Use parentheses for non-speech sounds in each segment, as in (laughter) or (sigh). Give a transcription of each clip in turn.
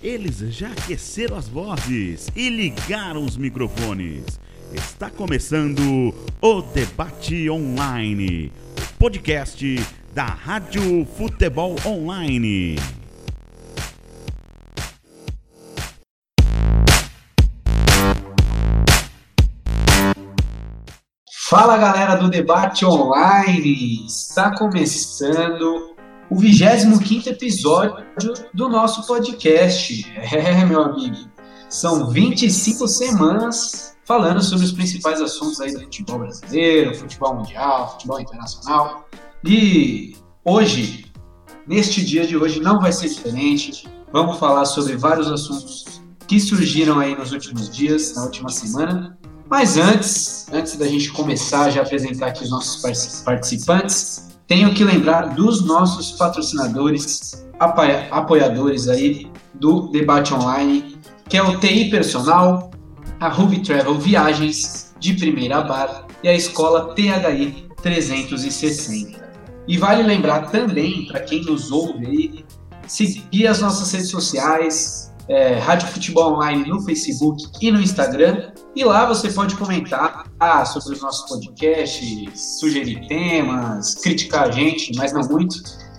Eles já aqueceram as vozes e ligaram os microfones. Está começando o Debate Online, o podcast da Rádio Futebol Online. Fala galera do Debate Online! Está começando o 25 episódio do nosso podcast. É, meu amigo, são 25 semanas falando sobre os principais assuntos aí do futebol brasileiro, futebol mundial, futebol internacional. E hoje, neste dia de hoje, não vai ser diferente. Vamos falar sobre vários assuntos que surgiram aí nos últimos dias, na última semana. Mas antes, antes da gente começar já apresentar aqui os nossos participantes, tenho que lembrar dos nossos patrocinadores, apoiadores aí do debate online, que é o TI Personal, a Ruby Travel Viagens de Primeira Bar e a Escola THI 360. E vale lembrar também, para quem nos ouve aí, seguir as nossas redes sociais, é, Rádio Futebol Online no Facebook e no Instagram. E lá você pode comentar ah, sobre os nossos podcasts, sugerir temas, criticar a gente, mas não muito,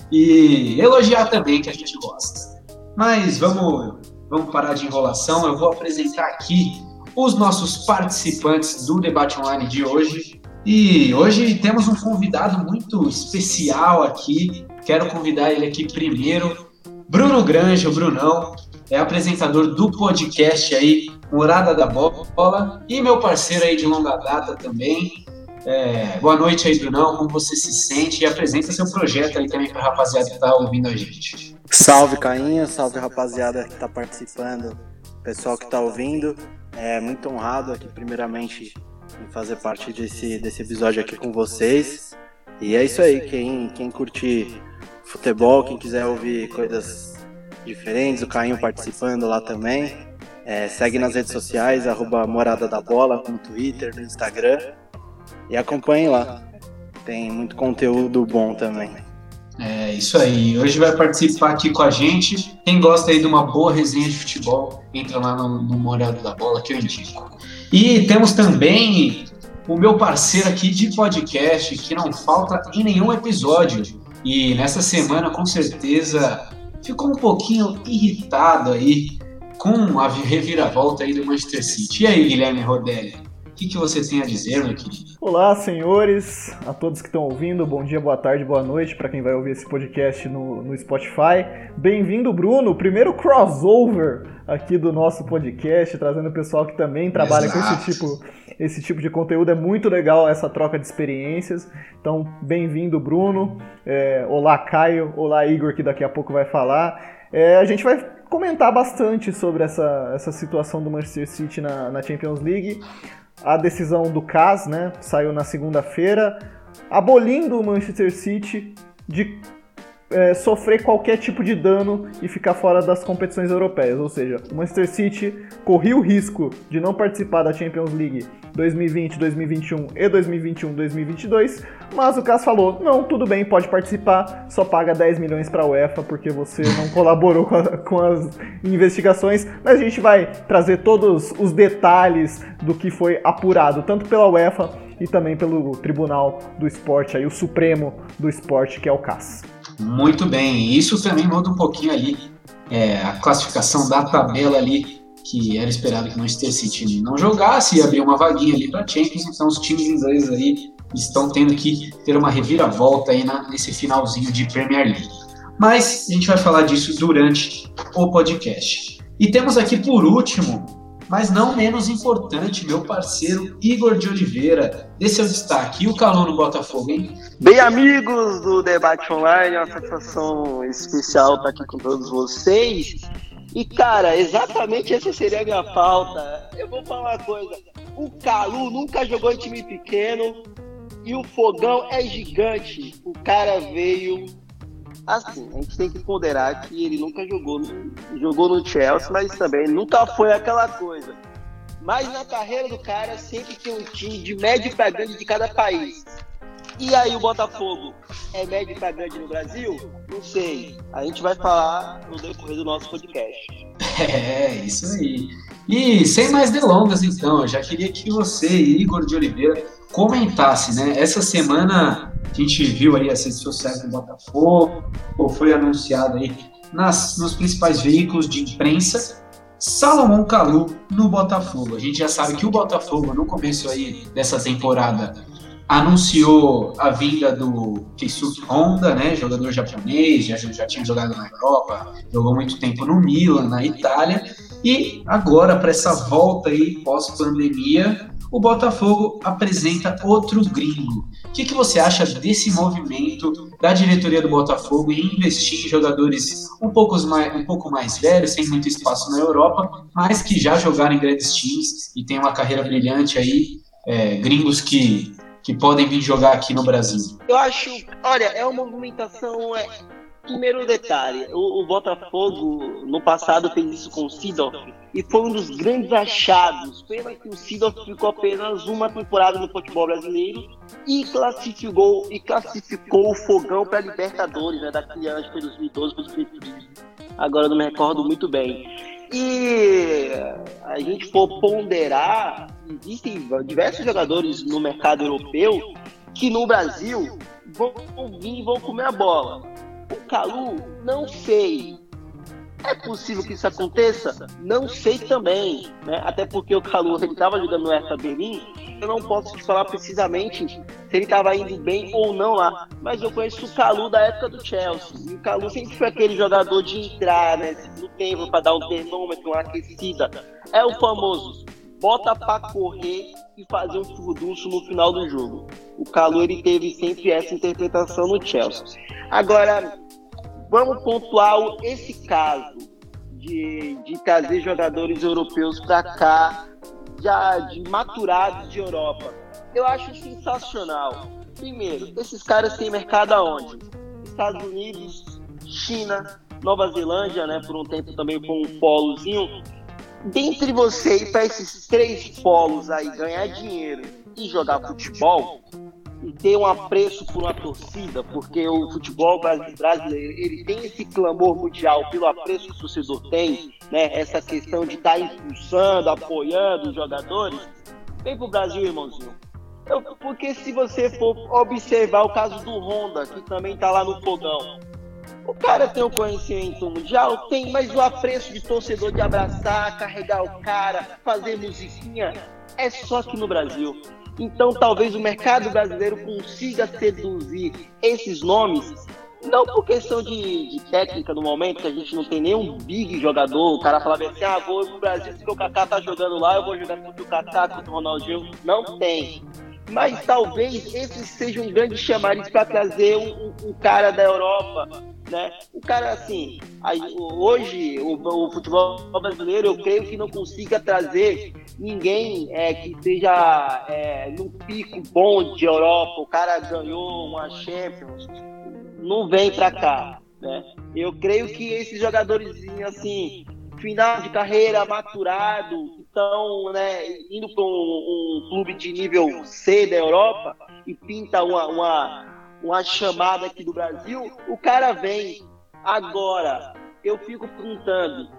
e elogiar também, que a gente gosta. Mas vamos, vamos parar de enrolação, eu vou apresentar aqui os nossos participantes do debate online de hoje. E hoje temos um convidado muito especial aqui. Quero convidar ele aqui primeiro, Bruno Granja, o Brunão, é apresentador do podcast aí, Morada da Bola, e meu parceiro aí de longa data também. É, boa noite aí, Brunão, como você se sente? E apresenta seu projeto aí também para a rapaziada que está ouvindo a gente. Salve, Cainha, salve, rapaziada que está participando, pessoal que está ouvindo. É muito honrado aqui, primeiramente, em fazer parte desse, desse episódio aqui com vocês. E é isso aí, quem, quem curte futebol, quem quiser ouvir coisas diferentes, o Cainho participando lá também. É, segue nas redes sociais, arroba Morada da Bola, no Twitter, no Instagram. E acompanhe lá. Tem muito conteúdo bom também. É isso aí. Hoje vai participar aqui com a gente. Quem gosta aí de uma boa resenha de futebol, entra lá no, no Morada da Bola que eu indico. E temos também o meu parceiro aqui de podcast, que não falta em nenhum episódio. E nessa semana, com certeza, ficou um pouquinho irritado aí com a reviravolta aí do Manchester City. E aí, Guilherme Rodelli, o que, que você tem a dizer, meu querido? Olá, senhores, a todos que estão ouvindo, bom dia, boa tarde, boa noite para quem vai ouvir esse podcast no, no Spotify. Bem-vindo, Bruno, primeiro crossover aqui do nosso podcast, trazendo o pessoal que também trabalha Exato. com esse tipo, esse tipo de conteúdo. É muito legal essa troca de experiências. Então, bem-vindo, Bruno. É, olá, Caio. Olá, Igor, que daqui a pouco vai falar. É, a gente vai comentar bastante sobre essa, essa situação do Manchester City na, na Champions League. A decisão do CAS, né, saiu na segunda-feira, abolindo o Manchester City de é, sofrer qualquer tipo de dano e ficar fora das competições europeias. Ou seja, o Manchester City corria o risco de não participar da Champions League 2020, 2021 e 2021, 2022, mas o Cas falou: não, tudo bem, pode participar, só paga 10 milhões para a UEFA porque você não colaborou com, a, com, as investigações. Mas a gente vai trazer todos os detalhes do que foi apurado, tanto pela UEFA e também pelo Tribunal do Esporte, aí, o Supremo do Esporte, que é o CAS. Muito bem, isso também muda um pouquinho ali é, a classificação da tabela ali, que era esperado que Manchester City não jogasse e abrir uma vaguinha ali para Champions, então os times ingleses aí estão tendo que ter uma reviravolta aí na, nesse finalzinho de Premier League. Mas a gente vai falar disso durante o podcast. E temos aqui por último mas não menos importante, meu parceiro Igor de Oliveira. Esse é o destaque. E o calor no Botafogo, hein? Bem, amigos do Debate Online, é uma satisfação especial estar aqui com todos vocês. E, cara, exatamente essa seria a minha pauta. Eu vou falar uma coisa. O Calu nunca jogou em time pequeno e o fogão é gigante. O cara veio Assim, a gente tem que ponderar que ele nunca jogou no, jogou no Chelsea, mas também nunca foi aquela coisa. Mas na carreira do cara sempre tem um time de médio para grande de cada país. E aí o Botafogo é médio para grande no Brasil? Não sei. A gente vai falar no decorrer do nosso podcast. (laughs) É, isso aí. E sem mais delongas, então, eu já queria que você, Igor de Oliveira, comentasse, né? Essa semana gente viu aí as redes sociais do Botafogo, ou foi anunciado aí nas, nos principais veículos de imprensa, Salomão Calu no Botafogo. A gente já sabe que o Botafogo, no começo aí dessa temporada, anunciou a vinda do Keisuke Honda, né, jogador japonês, já, já tinha jogado na Europa, jogou muito tempo no Milan, na Itália, e agora para essa volta aí pós-pandemia, o Botafogo apresenta outro gringo. O que, que você acha desse movimento da diretoria do Botafogo em investir em jogadores um pouco, mais, um pouco mais velhos, sem muito espaço na Europa, mas que já jogaram em grandes times e tem uma carreira brilhante aí, é, gringos que, que podem vir jogar aqui no Brasil? Eu acho, olha, é uma movimentação. É Primeiro detalhe, o, o, Botafogo no passado fez isso com o Sidorf e foi um dos grandes achados. Pena que o Sidorf ficou apenas uma temporada no futebol brasileiro e classificou, e classificou o fogão para Libertadores, né, daquele ano de 2012 para 2013. Agora não me recordo muito bem. E a gente for ponderar, existem diversos jogadores no mercado europeu que no Brasil vão vir e vão comer a bola Calu, não sei. É possível que isso aconteça? Não sei também, né? Até porque o Calu ele estava jogando no Hertha Berlim. Eu não posso te falar precisamente se ele estava indo bem ou não lá. Mas eu conheço o Calu da época do Chelsea. E o Calu sempre foi aquele jogador de entrar, né? No tempo para dar um termômetro, uma aquecida. É o famoso bota para correr e fazer um furdunço no final do jogo. O Calu ele teve sempre essa interpretação no Chelsea. Agora, vamos pontuar esse caso de, de trazer jogadores europeus para cá, já de maturados de Europa. Eu acho sensacional. Primeiro, esses caras têm mercado aonde? Estados Unidos, China, Nova Zelândia, né? Por um tempo também com um polozinho dentre você ir para esses três polos aí ganhar dinheiro e jogar futebol e ter um apreço por uma torcida, porque o futebol brasileiro ele tem esse clamor mundial pelo apreço que o torcedor tem, né? Essa questão de estar tá impulsando, apoiando os jogadores. Vem pro Brasil, irmãozinho. Eu, porque se você for observar o caso do Honda, que também tá lá no fogão, o cara tem o conhecimento mundial? Tem, mas o apreço de torcedor de abraçar, carregar o cara, fazer musiquinha, é só aqui no Brasil. Então talvez o mercado brasileiro consiga seduzir esses nomes, não por questão de, de técnica no momento, que a gente não tem nenhum big jogador, o cara fala assim, ah, vou pro Brasil, se o Kaká tá jogando lá, eu vou jogar contra o Kaká, contra o Ronaldinho. Não tem mas talvez esse seja um grande chamariz para trazer um, um, um, cara da Europa né? O cara, assim, hoje o, o, futebol brasileiro eu creio que não consiga trazer ninguém é, que esteja é, num pico bom de Europa. O cara ganhou uma Champions, não vem para cá, né? Eu creio que esses jogadores, assim, final de carreira maturado, estão né, indo para um, um, clube de nível C da Europa e pinta uma, uma uma chamada aqui do Brasil, o cara vem. Agora, eu fico perguntando,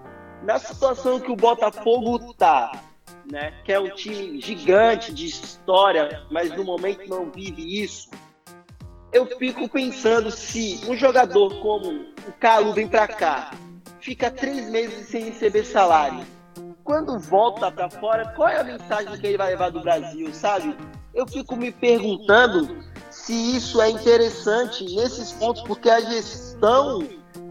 na situação que o Botafogo tá, né, que é um time gigante de história, mas no momento não vive isso, eu fico pensando se um jogador como o Calu vem para cá, fica três meses sem receber salário, quando volta para fora, qual é a mensagem que ele vai levar do Brasil, sabe? Eu fico me perguntando se isso é interessante nesses pontos, porque a gestão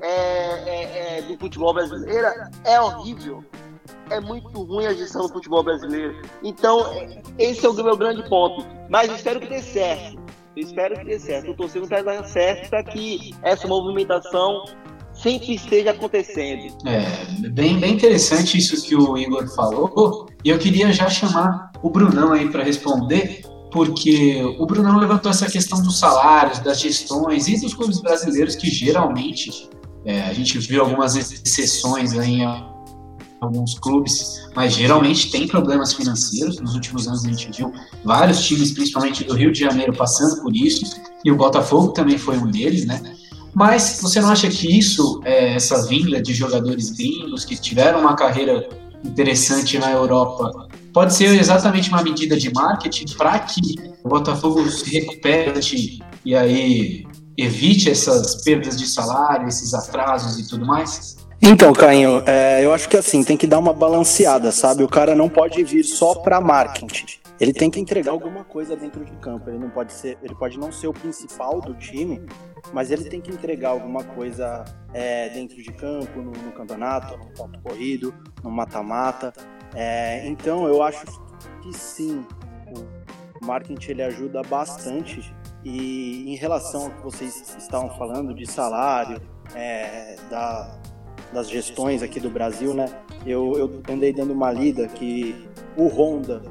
é, é, é, do futebol brasileiro é horrível. É muito ruim a gestão do futebol brasileiro. Então, esse é o meu grande ponto. Mas espero que dê certo. Espero que dê certo. Estou torcendo para dar certo para que essa movimentação sempre esteja acontecendo. É, bem, bem interessante isso que o Igor falou. E eu queria já chamar o Brunão aí para responder, porque o Brunão levantou essa questão dos salários, das gestões e dos clubes brasileiros que geralmente é, a gente viu algumas exceções em alguns clubes, mas geralmente tem problemas financeiros. Nos últimos anos a gente viu vários times, principalmente do Rio de Janeiro, passando por isso, e o Botafogo também foi um deles, né? Mas você não acha que isso, é, essa vinda de jogadores gringos que tiveram uma carreira interessante na Europa, pode ser exatamente uma medida de marketing para que o Botafogo se recupere e aí evite essas perdas de salário, esses atrasos e tudo mais? Então, Caio, é, eu acho que assim, tem que dar uma balanceada, sabe? O cara não pode vir só para marketing. Ele tem que entregar alguma coisa dentro de campo. Ele não pode ser, ele pode não ser o principal do time, mas ele tem que entregar alguma coisa é, dentro de campo, no, no, campeonato, no ponto corrido, no mata-mata. É, então, eu acho que sim, o marketing ele ajuda bastante. E em relação ao que vocês estavam falando de salário, é, da, das gestões aqui do Brasil, né? Eu, eu andei dando uma lida que o Honda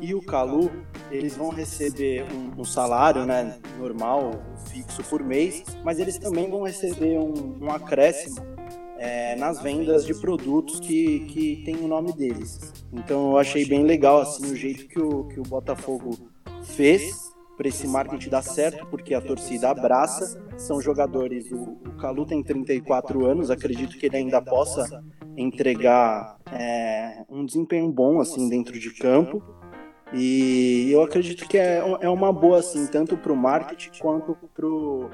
e o Calu eles vão receber um, um, salário né, normal, fixo por mês, mas eles também vão receber um, um acréscimo é, nas vendas de produtos que, que tem o nome deles. Então eu achei bem legal assim o jeito que o, que o Botafogo fez para esse marketing dar certo, porque a torcida abraça, são jogadores, o, o Calu tem 34 anos, acredito que ele ainda possa entregar é, um desempenho bom assim dentro de campo, e eu acredito que é, é uma boa assim, tanto para o marketing quanto para o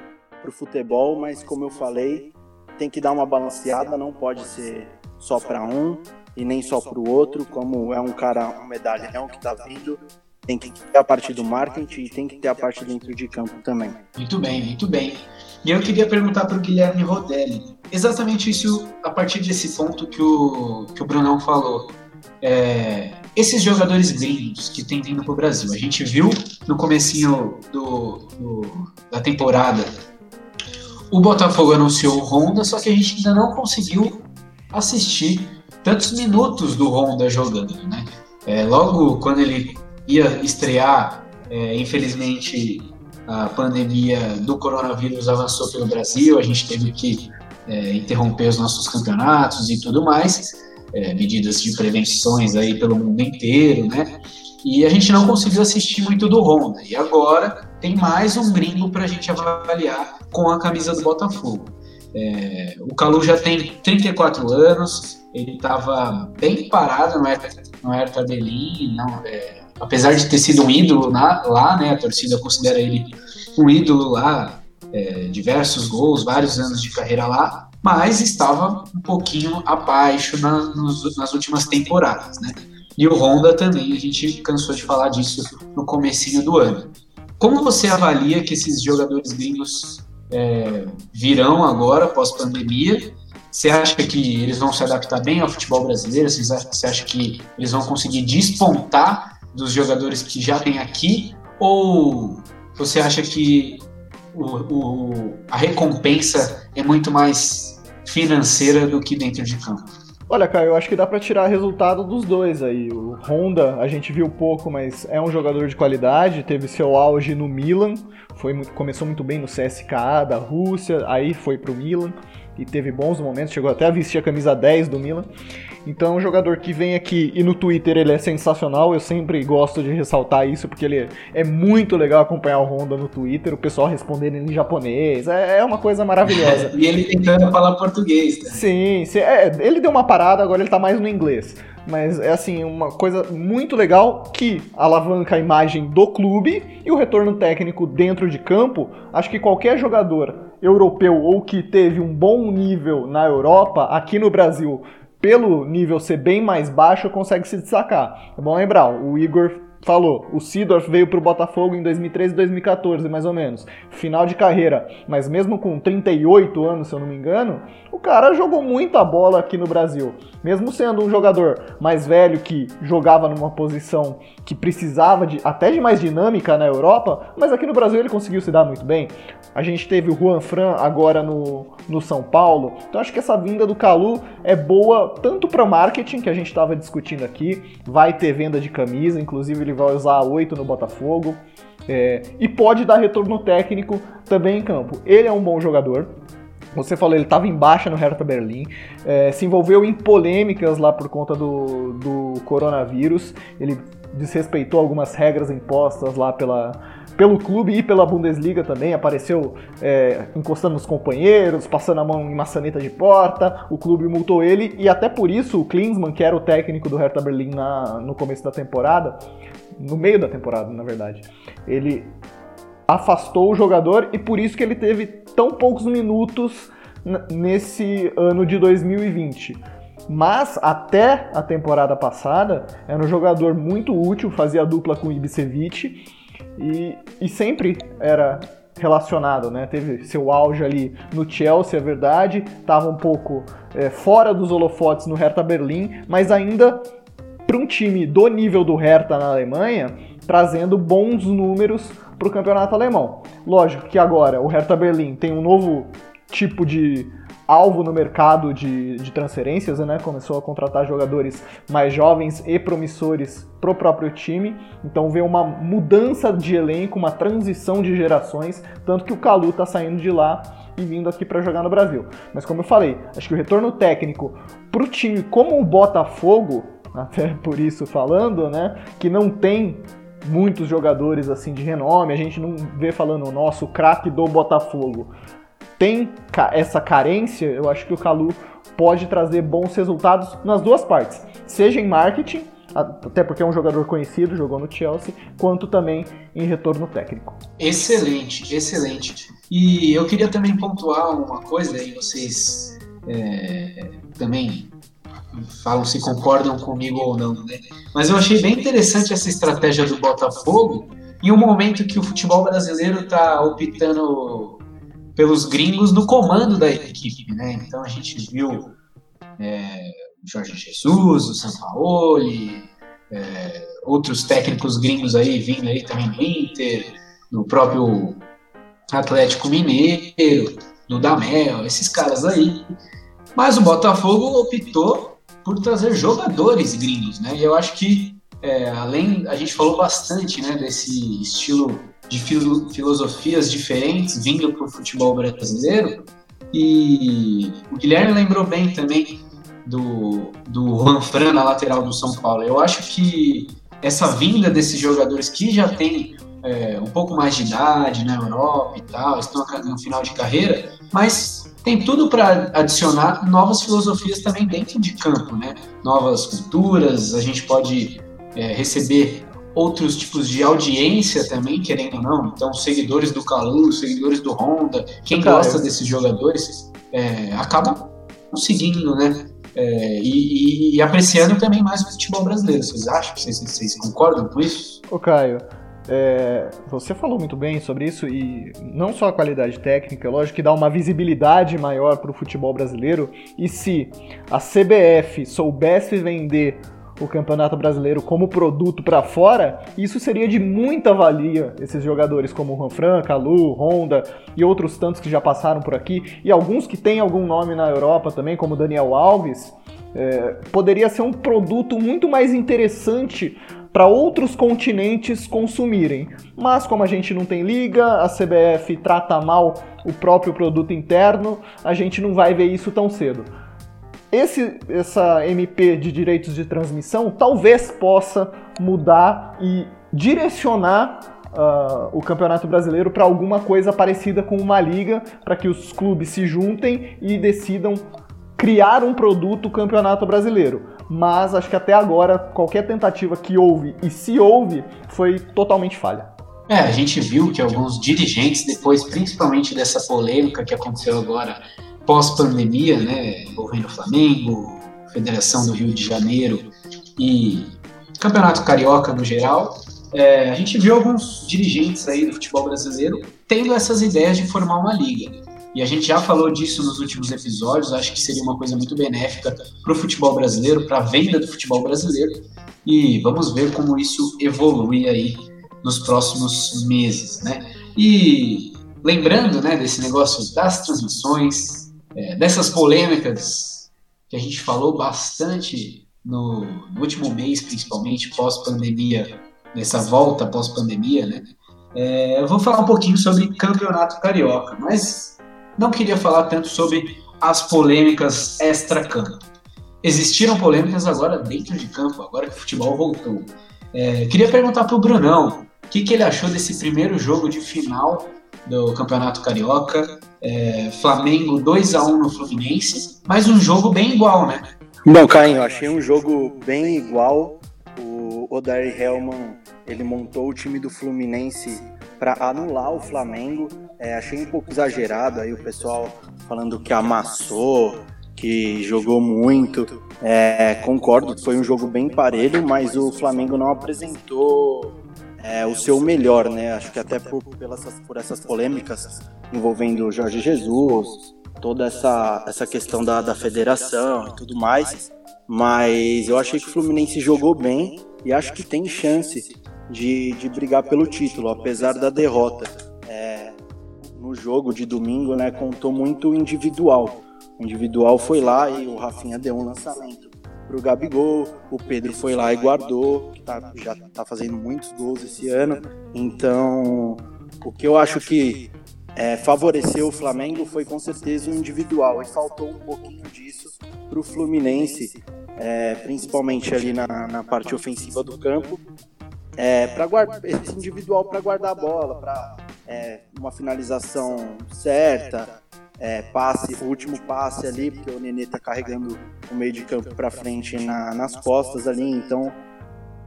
futebol, mas como eu falei, tem que dar uma balanceada, não pode ser só para um e nem só para o outro, como é um cara, um medalhão que está vindo, tem que ter a parte do marketing e tem que ter a parte dentro de campo também. Muito bem, muito bem. E eu queria perguntar para o Guilherme Rodelli, exatamente isso a partir desse ponto que o, que o Brunão falou. É, esses jogadores gringos que têm vindo para o Brasil, a gente viu no comecinho do, do, da temporada, o Botafogo anunciou o Honda, só que a gente ainda não conseguiu assistir tantos minutos do Honda jogando, né? É, logo quando ele ia estrear, é, infelizmente a pandemia do coronavírus avançou pelo Brasil, a gente teve que é, interromper os nossos campeonatos e tudo mais, é, medidas de prevenções aí pelo mundo inteiro, né? E a gente não conseguiu assistir muito do Honda. E agora tem mais um gringo para a gente avaliar com a camisa do Botafogo. É, o Calu já tem 34 anos, ele estava bem parado no Hertha, no Hertha Berlim, não, é, apesar de ter sido um ídolo na, lá, né, a torcida considera ele um ídolo lá, é, diversos gols, vários anos de carreira lá, mas estava um pouquinho abaixo na, nos, nas últimas temporadas, né? E o Honda também, a gente cansou de falar disso no comecinho do ano. Como você avalia que esses jogadores gringos é, virão agora, pós-pandemia? Você acha que eles vão se adaptar bem ao futebol brasileiro? Você acha que eles vão conseguir despontar dos jogadores que já tem aqui? Ou você acha que o, o, a recompensa é muito mais financeira do que dentro de campo? Olha, cara, eu acho que dá para tirar resultado dos dois aí. O Honda, a gente viu pouco, mas é um jogador de qualidade, teve seu auge no Milan, foi começou muito bem no CSKA da Rússia, aí foi pro Milan e teve bons momentos, chegou até a vestir a camisa 10 do Milan. Então um jogador que vem aqui e no Twitter ele é sensacional, eu sempre gosto de ressaltar isso, porque ele é muito legal acompanhar o Honda no Twitter, o pessoal respondendo em japonês, é, é uma coisa maravilhosa. (laughs) e ele tentando falar português. Né? Sim, sim é, ele deu uma parada, agora ele tá mais no inglês. Mas é assim, uma coisa muito legal que alavanca a imagem do clube e o retorno técnico dentro de campo. Acho que qualquer jogador europeu ou que teve um bom nível na Europa, aqui no Brasil, pelo nível ser bem mais baixo, consegue se destacar. É bom lembrar, o Igor falou, o Sidorf veio para o Botafogo em 2013 e 2014, mais ou menos. Final de carreira, mas mesmo com 38 anos, se eu não me engano, o cara jogou muita bola aqui no Brasil. Mesmo sendo um jogador mais velho que jogava numa posição que precisava de até de mais dinâmica na Europa, mas aqui no Brasil ele conseguiu se dar muito bem. A gente teve o Juan Fran agora no, no São Paulo. Então acho que essa vinda do Calu é boa tanto para marketing, que a gente estava discutindo aqui, vai ter venda de camisa, inclusive ele vai usar a 8 no Botafogo. É, e pode dar retorno técnico também em campo. Ele é um bom jogador, você falou, ele estava em baixa no Hertha Berlim, é, se envolveu em polêmicas lá por conta do, do coronavírus, ele desrespeitou algumas regras impostas lá pela, pelo clube e pela Bundesliga também, apareceu é, encostando nos companheiros, passando a mão em maçaneta de porta, o clube multou ele e até por isso o Klinsmann, que era o técnico do Hertha Berlim na, no começo da temporada, no meio da temporada, na verdade, ele afastou o jogador e por isso que ele teve tão poucos minutos nesse ano de 2020. Mas até a temporada passada era um jogador muito útil, fazia dupla com o Ibisevic e, e sempre era relacionado, né? Teve seu auge ali no Chelsea, é verdade, estava um pouco é, fora dos holofotes no Hertha Berlim, mas ainda para um time do nível do Hertha na Alemanha, trazendo bons números para o campeonato alemão. Lógico que agora o Hertha Berlim tem um novo tipo de alvo no mercado de, de transferências, né? Começou a contratar jogadores mais jovens e promissores pro próprio time. Então vê uma mudança de elenco, uma transição de gerações, tanto que o Calu tá saindo de lá e vindo aqui para jogar no Brasil. Mas como eu falei, acho que o retorno técnico pro time como o Botafogo, (laughs) até por isso falando, né, que não tem muitos jogadores assim de renome, a gente não vê falando o nosso craque do Botafogo tem essa carência, eu acho que o Calu pode trazer bons resultados nas duas partes, seja em marketing, até porque é um jogador conhecido, jogou no Chelsea, quanto também em retorno técnico. Excelente, excelente. E eu queria também pontuar uma coisa, aí vocês é, também falam se concordam comigo ou não, né? Mas eu achei bem interessante essa estratégia do Botafogo em um momento que o futebol brasileiro está optando pelos gringos no comando da equipe, né? Então a gente viu é, Jorge Jesus, o Sampaoli, é, outros técnicos gringos aí vindo aí também no Inter, no próprio Atlético Mineiro, no Damel, esses caras aí. Mas o Botafogo optou por trazer jogadores gringos, né? E eu acho que é, além a gente falou bastante, né, desse estilo de filo, filosofias diferentes vindo para o futebol brasileiro. E o Guilherme lembrou bem também do, do Juan Fran na lateral do São Paulo. Eu acho que essa vinda desses jogadores que já têm é, um pouco mais de idade na Europa e tal, estão no final de carreira, mas tem tudo para adicionar novas filosofias também dentro de campo, né? Novas culturas, a gente pode é, receber outros tipos de audiência também, querendo ou não. Então, seguidores do Calu, seguidores do Honda, quem gosta desses jogadores, é, acaba conseguindo, né? É, e, e, apreciando também mais o futebol brasileiro. Vocês acham? Vocês, vocês concordam com isso? Ô, Caio, é, você falou muito bem sobre isso e não só a qualidade técnica, lógico que dá uma visibilidade maior para o futebol brasileiro. E se a CBF soubesse vender o Campeonato Brasileiro como produto para fora, isso seria de muita valia, esses jogadores como Juan Fran, Calu, Honda e outros tantos que já passaram por aqui, e alguns que têm algum nome na Europa também, como Daniel Alves, é, poderia ser um produto muito mais interessante para outros continentes consumirem. Mas como a gente não tem liga, a CBF trata mal o próprio produto interno, a gente não vai ver isso tão cedo. Esse, essa MP de direitos de transmissão talvez possa mudar e direcionar uh, o Campeonato Brasileiro para alguma coisa parecida com uma liga, para que os clubes se juntem e decidam criar um produto Campeonato Brasileiro. Mas acho que até agora qualquer tentativa que houve e se houve foi totalmente falha. É, a gente viu que alguns dirigentes, depois principalmente dessa polêmica que aconteceu agora pós-pandemia, né, envolvendo o Flamengo, Federação do Rio de Janeiro e Campeonato Carioca no geral, é, a gente viu alguns dirigentes aí do futebol brasileiro tendo essas ideias de formar uma liga. E a gente já falou disso nos últimos episódios, acho que seria uma coisa muito benéfica para o futebol brasileiro, para a venda do futebol brasileiro. E vamos ver como isso evolui aí nos próximos meses, né? E lembrando, né, desse negócio das transmissões, é, dessas polêmicas que a gente falou bastante no, no último mês, principalmente pós-pandemia, nessa volta pós-pandemia, né? É, eu vou falar um pouquinho sobre campeonato carioca, mas não queria falar tanto sobre as polêmicas extra-campo. Existiram polêmicas agora dentro de campo, agora que o futebol voltou. É, queria perguntar para o Brunão, o que, que ele achou desse primeiro jogo de final do Campeonato Carioca. É, Flamengo 2 a 1 no Fluminense, mas um jogo bem igual, né? Bom, Caio, eu achei um jogo bem igual. O Odair Hellman ele montou o time do Fluminense para anular o Flamengo. É, achei um pouco exagerado aí o pessoal falando que amassou, que jogou muito. É, concordo, foi um jogo bem parelho, mas o Flamengo não apresentou é, o seu melhor, né? Acho que até por, pelas, por essas polêmicas envolvendo o Jorge Jesus, toda essa, essa questão da, da federação e tudo mais. Mas eu achei que o Fluminense jogou bem e acho que tem chance de, de brigar pelo título, apesar da derrota. É, no jogo de domingo, né, contou muito individual. O individual foi lá e o Rafinha deu um lançamento pro Gabigol, o Pedro foi lá e guardou, que tá, já tá fazendo muitos gols esse ano. Então, o que eu acho que é, favoreceu o Flamengo foi com certeza o individual e faltou um pouquinho disso pro Fluminense, é, principalmente ali na, na parte ofensiva do campo, é, para guardar esse individual para guardar a bola, para é, uma finalização certa, é, passe, o último passe ali, porque o Nenê tá carregando o meio de campo para frente na, nas costas ali, então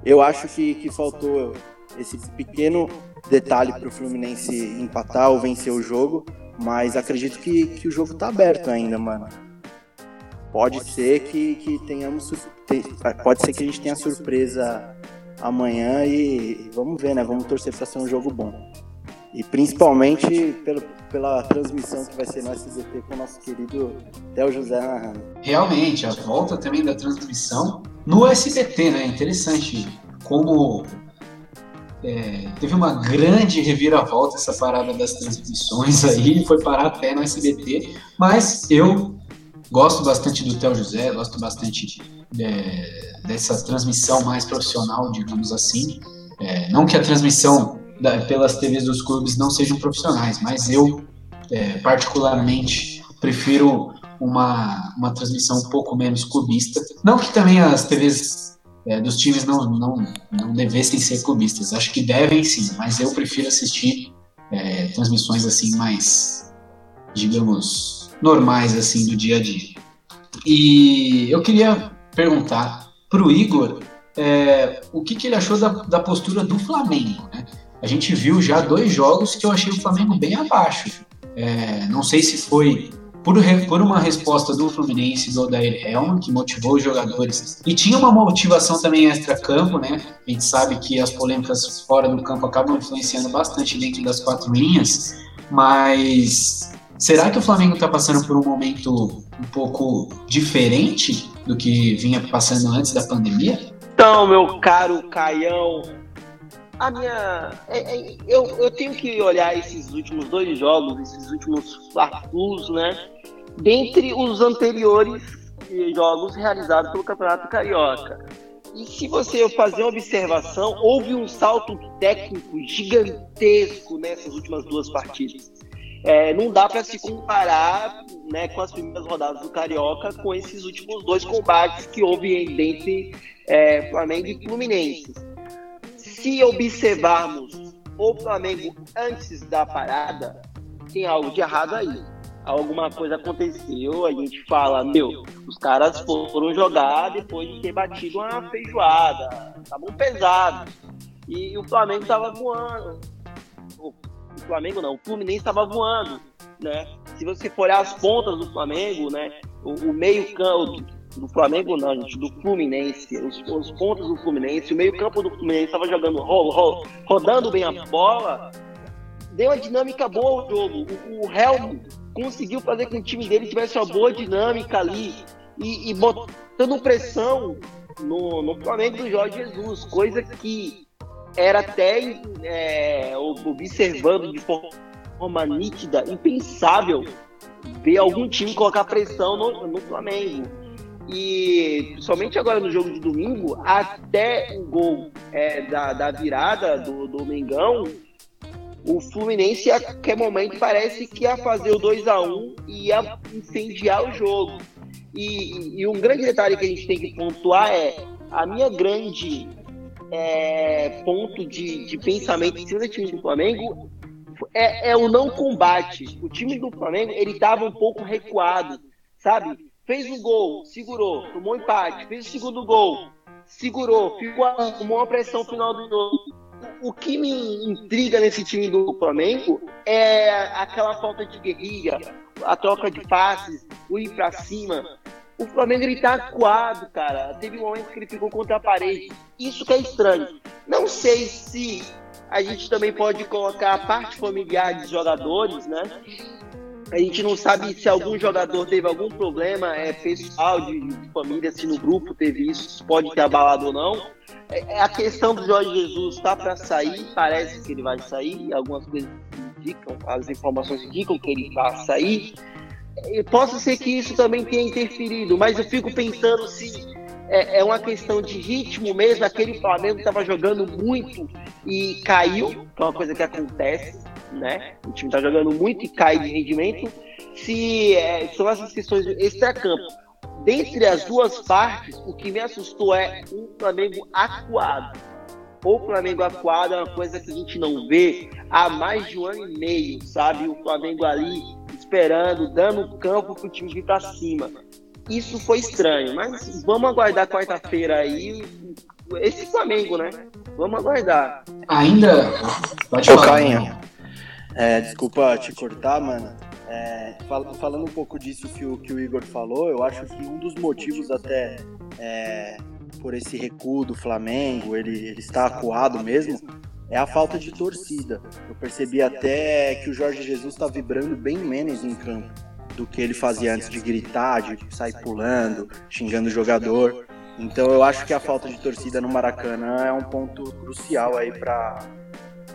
eu acho que, que faltou esse pequeno detalhe para o Fluminense empatar ou vencer o jogo, mas acredito que, que o jogo tá aberto ainda, mano. Pode ser que, que tenhamos. Pode ser que a gente tenha surpresa amanhã e vamos ver, né? Vamos torcer para ser um jogo bom. E principalmente pelo, pela transmissão que vai ser no SBT com o nosso querido Theo José narrando. Realmente, a volta também da transmissão no SBT, né? Interessante como é, teve uma grande reviravolta essa parada das transmissões (laughs) aí, foi parar até no SBT, mas eu gosto bastante do Theo José, gosto bastante é, dessa transmissão mais profissional, digamos assim. É, não que a transmissão da, pelas TVs dos clubes não sejam profissionais, mas eu, é, particularmente, prefiro uma, uma transmissão um pouco menos clubista. Não que também as TVs é, dos times não, não, não devessem ser clubistas, acho que devem sim, mas eu prefiro assistir é, transmissões assim mais, digamos, normais assim do dia a dia. E eu queria perguntar para o Igor é, o que, que, ele achou da, da postura do Flamengo. A gente viu já dois jogos que eu achei o Flamengo bem abaixo. É, não sei se foi por, por, uma resposta do Fluminense do Odair Helman, que motivou os jogadores. E tinha uma motivação também extra-campo, né? A gente sabe que as polêmicas fora do campo acabam influenciando bastante dentro das quatro linhas, mas será que o Flamengo está passando por um momento um pouco diferente do que vinha passando antes da pandemia? Então, meu caro Caião, a minha. É, é, eu, eu tenho que olhar esses últimos dois jogos, esses últimos fartus, né? Dentre os anteriores jogos realizados pelo Campeonato Carioca. E se você fazer uma observação, houve um salto técnico gigantesco nessas últimas duas partidas. É, não dá para se comparar né, com as primeiras rodadas do Carioca com esses últimos dois combates que houve entre é, Flamengo e Fluminense se observarmos o Flamengo antes da parada, tem algo de errado aí. Alguma coisa aconteceu, a gente fala, meu, os caras foram jogar depois de ter batido uma feijoada, estavam pesados. E o Flamengo estava voando. O Flamengo não, o Fluminense estava voando, né? Se você for olhar as pontas do Flamengo, né? O, o meio campo, do Flamengo não, gente, do Fluminense, os, os pontos do Fluminense, o meio-campo do Fluminense estava jogando, ro, ro, rodando bem a bola, deu uma dinâmica boa ao jogo. O, o Helm conseguiu fazer com que o time dele tivesse uma boa dinâmica ali e, e botando pressão no, no Flamengo do Jorge Jesus, coisa que era até é, observando de forma nítida, impensável ver algum time colocar pressão no, no Flamengo. E somente agora no jogo de domingo, até o gol é, da, da virada do, do Mengão, o Fluminense a qualquer momento parece que ia fazer o 2 a 1 e ia incendiar o jogo. E, e, um grande detalhe que a gente tem que pontuar é a minha grande é, ponto de, de pensamento em cima do time do Flamengo é, é, o não combate. O time do Flamengo, ele estava um pouco recuado, sabe? Fez um gol, segurou, tomou empate, fez o segundo gol, segurou, ficou, tomou uma pressão final do jogo. O que me intriga nesse time do Flamengo é aquela falta de guerrilha, a troca de passes, o ir pra cima. O Flamengo ele tá acuado, cara. Teve um momento que ele ficou contra a parede. Isso que é estranho. Não sei se a gente também pode colocar a parte familiar dos jogadores, né? A gente não sabe se algum jogador teve algum problema é, pessoal de, de família, se no grupo teve isso, pode ter abalado ou não. É, é a questão do Jorge Jesus está para sair, parece que ele vai sair, algumas coisas indicam, as informações indicam que ele vai sair. Posso ser que isso também tenha interferido, mas eu fico pensando se é, é uma questão de ritmo mesmo. Aquele Flamengo estava jogando muito e caiu, que é uma coisa que acontece, né? O time está jogando muito e cai de rendimento. Se é, são essas questões extra-campo. Dentre as duas partes, o que me assustou é um Flamengo acuado. O Flamengo acuado é uma coisa que a gente não vê há mais de um ano e meio, sabe? O Flamengo ali esperando, dando campo para o time vir para cima. Isso foi estranho, mas vamos aguardar quarta-feira aí esse Flamengo, né? Vamos aguardar. Ainda. Pode Ô, Cainha, é, desculpa te cortar, mano. É, fal falando um pouco disso que o, que o Igor falou, eu acho que um dos motivos até é, por esse recuo do Flamengo, ele, ele está acuado mesmo, é a falta de torcida. Eu percebi até que o Jorge Jesus está vibrando bem menos em campo do que ele fazia antes de gritar, de sair pulando, xingando o jogador. Então eu acho que a falta de torcida no Maracanã é um ponto crucial aí para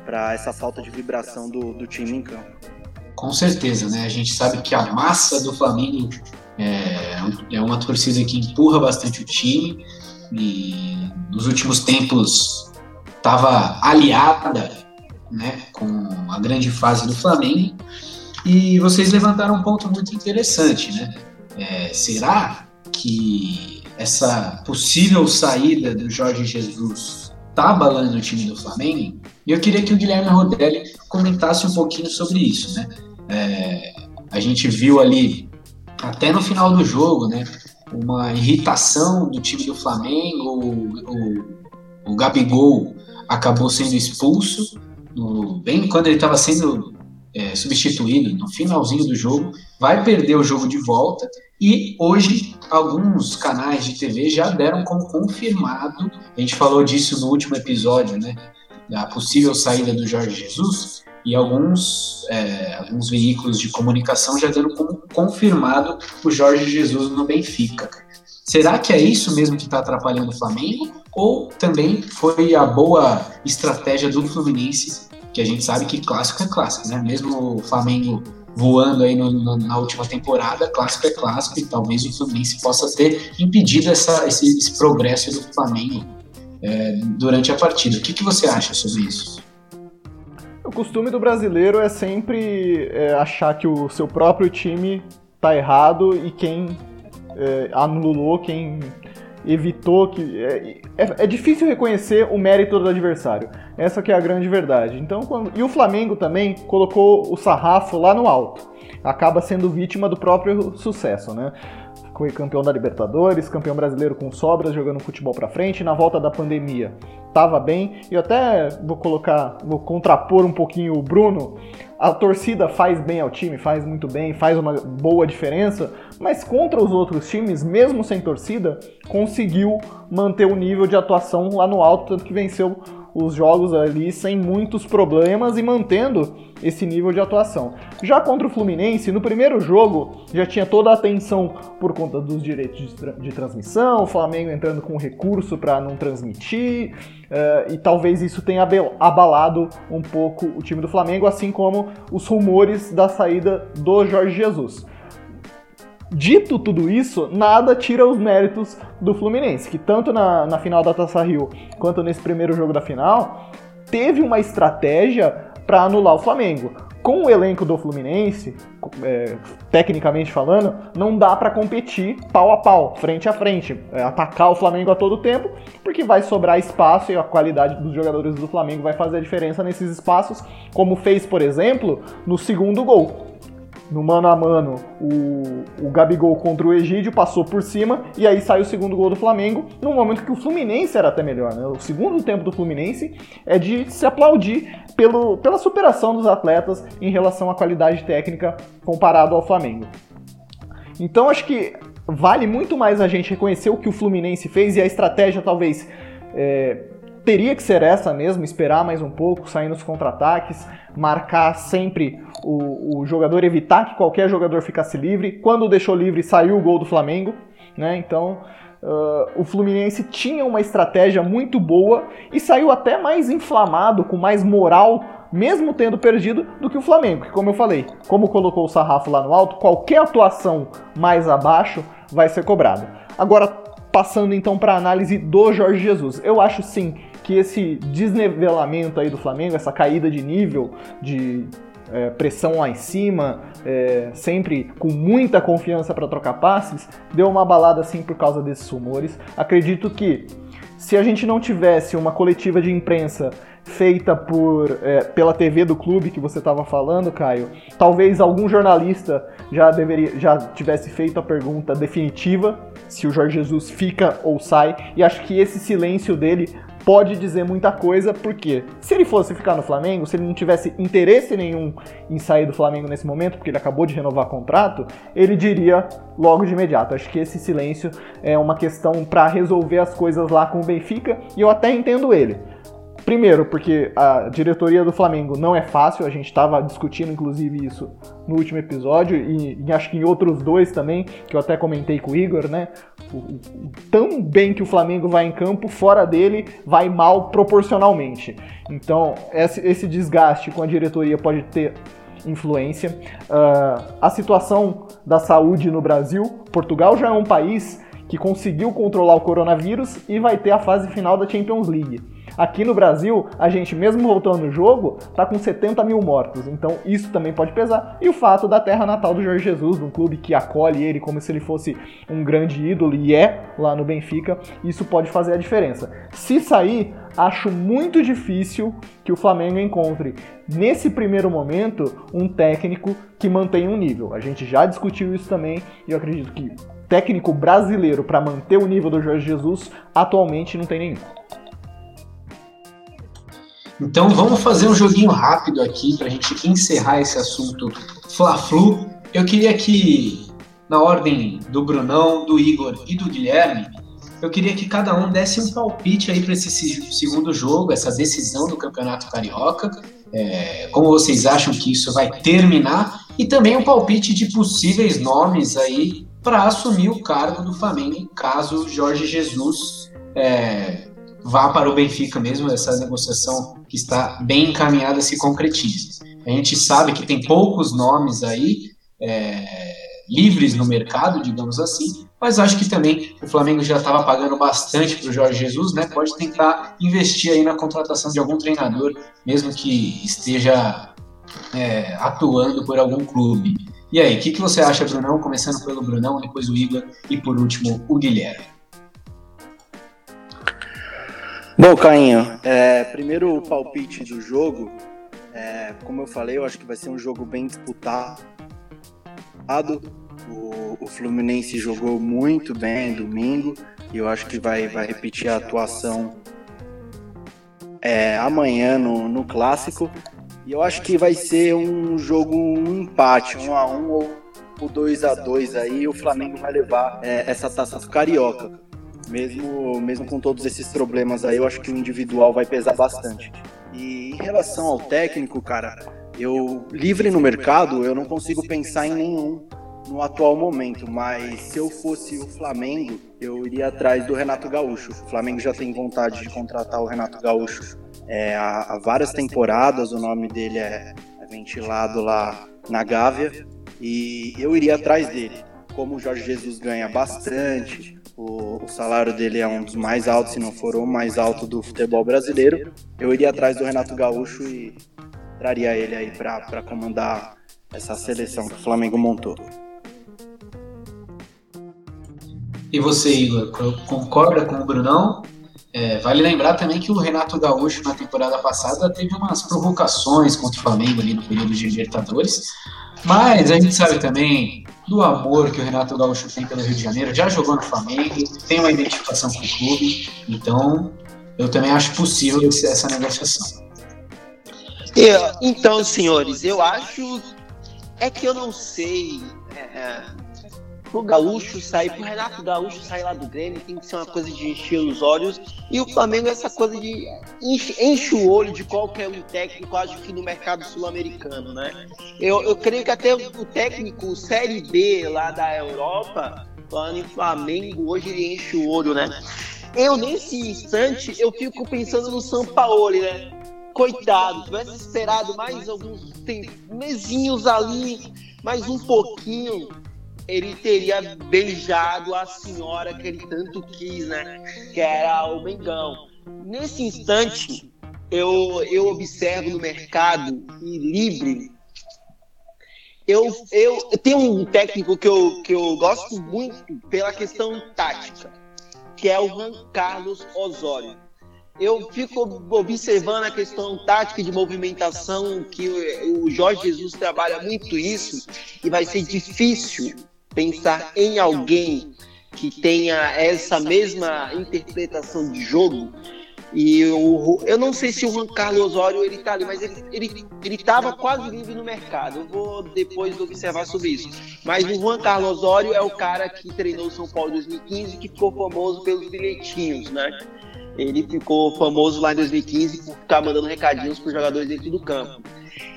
para essa falta de vibração do, do time em campo. Com certeza, né? A gente sabe que a massa do Flamengo é, é uma torcida que empurra bastante o time e nos últimos tempos estava aliada né, com a grande fase do Flamengo. E vocês levantaram um ponto muito interessante, né? É, será que essa possível saída do Jorge Jesus está abalando o time do Flamengo? E eu queria que o Guilherme Rodelli comentasse um pouquinho sobre isso, né? É, a gente viu ali, até no final do jogo, né? Uma irritação do time do Flamengo, o, o, o Gabigol acabou sendo expulso, no, bem quando ele estava sendo é, substituído no finalzinho do jogo, vai perder o jogo de volta e hoje alguns canais de TV já deram como confirmado, a gente falou disso no último episódio, né, da possível saída do Jorge Jesus e alguns, é, alguns veículos de comunicação já deram como confirmado o Jorge Jesus no Benfica. Será que é isso mesmo que está atrapalhando o Flamengo? Ou também foi a boa estratégia do Fluminense, que a gente sabe que clássico é clássico, né? Mesmo o Flamengo voando aí no, no, na última temporada, clássico é clássico, e talvez o Fluminense possa ter impedido essa, esse, esse progresso do Flamengo é, durante a partida. O que, que você acha sobre isso? O costume do brasileiro é sempre é, achar que o seu próprio time tá errado e quem é, anulou, quem evitou que. É, é, é, difícil reconhecer o mérito do adversário. Essa que é a grande verdade. Então, quando, e o Flamengo também colocou o sarrafo lá no alto. Acaba sendo vítima do próprio sucesso, né? Foi campeão da Libertadores, campeão brasileiro com sobras, jogando futebol para frente. Na volta da pandemia, tava bem. E até vou colocar, vou contrapor um pouquinho o Bruno. A torcida faz bem ao time, faz muito bem, faz uma boa diferença, mas contra os outros times, mesmo sem torcida, conseguiu manter o nível de atuação lá no alto, tanto que venceu os jogos ali sem muitos problemas e mantendo esse nível de atuação. Já contra o Fluminense, no primeiro jogo já tinha toda a atenção por conta dos direitos de, tra de transmissão, o Flamengo entrando com recurso para não transmitir, uh, e talvez isso tenha abalado um pouco o time do Flamengo, assim como os rumores da saída do Jorge Jesus. Dito tudo isso, nada tira os méritos do Fluminense, que tanto na, na final da Taça Rio quanto nesse primeiro jogo da final, teve uma estratégia para anular o Flamengo. com o elenco do Fluminense, é, tecnicamente falando, não dá para competir pau a pau, frente a frente, é, atacar o Flamengo a todo tempo, porque vai sobrar espaço e a qualidade dos jogadores do Flamengo vai fazer a diferença nesses espaços, como fez, por exemplo, no segundo gol no mano a mano, o, o Gabigol contra o Egídio passou por cima e aí sai o segundo gol do Flamengo, num momento que o Fluminense era até melhor. Né? O segundo tempo do Fluminense é de se aplaudir pelo, pela superação dos atletas em relação à qualidade técnica comparado ao Flamengo. Então acho que vale muito mais a gente reconhecer o que o Fluminense fez e a estratégia talvez. É, teria que ser essa mesmo, esperar mais um pouco, sair nos contra-ataques, marcar sempre o, o, jogador, evitar que qualquer jogador ficasse livre. Quando deixou livre, saiu o gol do Flamengo, né? Então. Uh, o Fluminense tinha uma estratégia muito boa e saiu até mais inflamado, com mais moral, mesmo tendo perdido, do que o Flamengo. Que, como eu falei, como colocou o sarrafo lá no alto, qualquer atuação mais abaixo vai ser cobrada. Agora, passando então para a análise do Jorge Jesus, eu acho sim que esse desnivelamento aí do Flamengo, essa caída de nível, de é, pressão lá em cima, é, sempre com muita confiança para trocar passes, deu uma balada assim por causa desses rumores. Acredito que se a gente não tivesse uma coletiva de imprensa feita por é, pela TV do clube que você estava falando, Caio, talvez algum jornalista já deveria já tivesse feito a pergunta definitiva se o Jorge Jesus fica ou sai. E acho que esse silêncio dele pode dizer muita coisa, porque se ele fosse ficar no Flamengo, se ele não tivesse interesse nenhum em sair do Flamengo nesse momento, porque ele acabou de renovar contrato, ele diria logo de imediato. Acho que esse silêncio é uma questão para resolver as coisas lá com o Benfica, e eu até entendo ele. Primeiro, porque a diretoria do Flamengo não é fácil, a gente estava discutindo inclusive isso no último episódio, e, e, acho que em outros dois também, que eu até comentei com o Igor, né? O, o, tão bem que o Flamengo vai em campo, fora dele vai mal proporcionalmente. Então, esse, esse desgaste com a diretoria pode ter influência. Uh, a situação da saúde no Brasil, Portugal já é um país que conseguiu controlar o coronavírus e vai ter a fase final da Champions League. Aqui no Brasil, a gente, mesmo voltando no jogo, tá com 70 mil mortos. Então isso também pode pesar. E o fato da terra natal do Jorge Jesus, um clube que acolhe ele como se ele fosse um grande ídolo, e é lá no Benfica, isso pode fazer a diferença. Se sair, acho muito difícil que o Flamengo encontre, nesse primeiro momento, um técnico que mantenha um nível. A gente já discutiu isso também e eu acredito que técnico brasileiro para manter o nível do Jorge Jesus atualmente não tem nenhum. Então vamos fazer um joguinho rápido aqui para a gente encerrar esse assunto Fla-Flu. Eu queria que, na ordem do Brunão, do Igor e do Guilherme, eu queria que cada um desse um palpite aí para esse segundo jogo, essa decisão do Campeonato Carioca. É, como vocês acham que isso vai terminar? E também um palpite de possíveis nomes aí para assumir o cargo do Flamengo, caso Jorge Jesus é, vá para o Benfica mesmo, essa negociação que está bem encaminhada se concretize. A gente sabe que tem poucos nomes aí é, livres no mercado, digamos assim, mas acho que também o Flamengo já estava pagando bastante para o Jorge Jesus, né? Pode tentar investir aí na contratação de algum treinador, mesmo que esteja é, atuando por algum clube. E aí, o que, que você acha, Brunão? Começando pelo Brunão, depois o Igor e por último o Guilherme. Bom, Cainho, é, primeiro o palpite do jogo. É, como eu falei, eu acho que vai ser um jogo bem disputado. O, o Fluminense jogou muito bem domingo e eu acho que vai, vai repetir a atuação é, amanhã no, no clássico. E eu acho que vai ser um jogo um empate, um a um ou o 2 a 2 aí. O Flamengo vai levar é, essa taça Carioca. Mesmo, mesmo com todos esses problemas aí, eu acho que o individual vai pesar bastante. E em relação ao técnico, cara, eu livre no mercado, eu não consigo pensar em nenhum no atual momento, mas se eu fosse o Flamengo, eu iria atrás do Renato Gaúcho. O Flamengo já tem vontade de contratar o Renato Gaúcho é, há, há, várias temporadas, o nome dele é, é ventilado lá na Gávea, e eu iria atrás dele. Como o Jorge Jesus ganha bastante, o, o, salário dele é um dos mais altos, se não for o mais alto do futebol brasileiro. Eu iria atrás do Renato Gaúcho e, traria ele aí para comandar essa seleção que o Flamengo montou. E você, Igor, concorda com o Brunão? É, vale lembrar também que o Renato Gaúcho, na temporada passada, teve umas provocações contra o Flamengo ali no período de Libertadores. Mas a gente sabe também do amor que o Renato Gaúcho tem pelo Rio de Janeiro. Já jogou no Flamengo, tem uma identificação com o clube. Então, eu também acho possível essa negociação. então, senhores, eu acho. É que eu não sei. É, é pro Gaúcho sair, pro Renato Gaúcho sair lá do Grêmio, tem que ser uma coisa de encher os olhos. E o Flamengo é essa coisa de enche, enche o olho de qualquer um técnico, acho que no mercado sul-americano, né? Eu, eu creio que até o técnico Série B lá da Europa, falando em Flamengo, hoje ele enche o olho, né? Eu, nesse instante, eu fico pensando no São Paulo, né? Coitado, tivesse esperado mais alguns mesinhos ali, mais um pouquinho, ele teria beijado a senhora que ele tanto quis, né? Que era o Mengão. Nesse instante, eu, eu observo no mercado e livre. Eu, eu, eu tenho um técnico que eu, que eu gosto muito pela questão tática, que é o Juan Carlos Osório eu fico observando a questão tática de movimentação, que o Jorge Jesus trabalha muito isso, e vai ser difícil pensar em alguém que tenha essa mesma interpretação de jogo. E eu, eu não sei se o Juan Carlos Osório ele tá ali, mas ele ele ele estava quase livre no mercado. Eu vou depois observar sobre isso. Mas o Juan Carlos Osório é o cara que treinou o São Paulo em 2015 que ficou famoso pelos bilhetinhos, né? Ele ficou famoso lá em 2015 por ficar mandando recadinhos para os jogadores dentro do campo.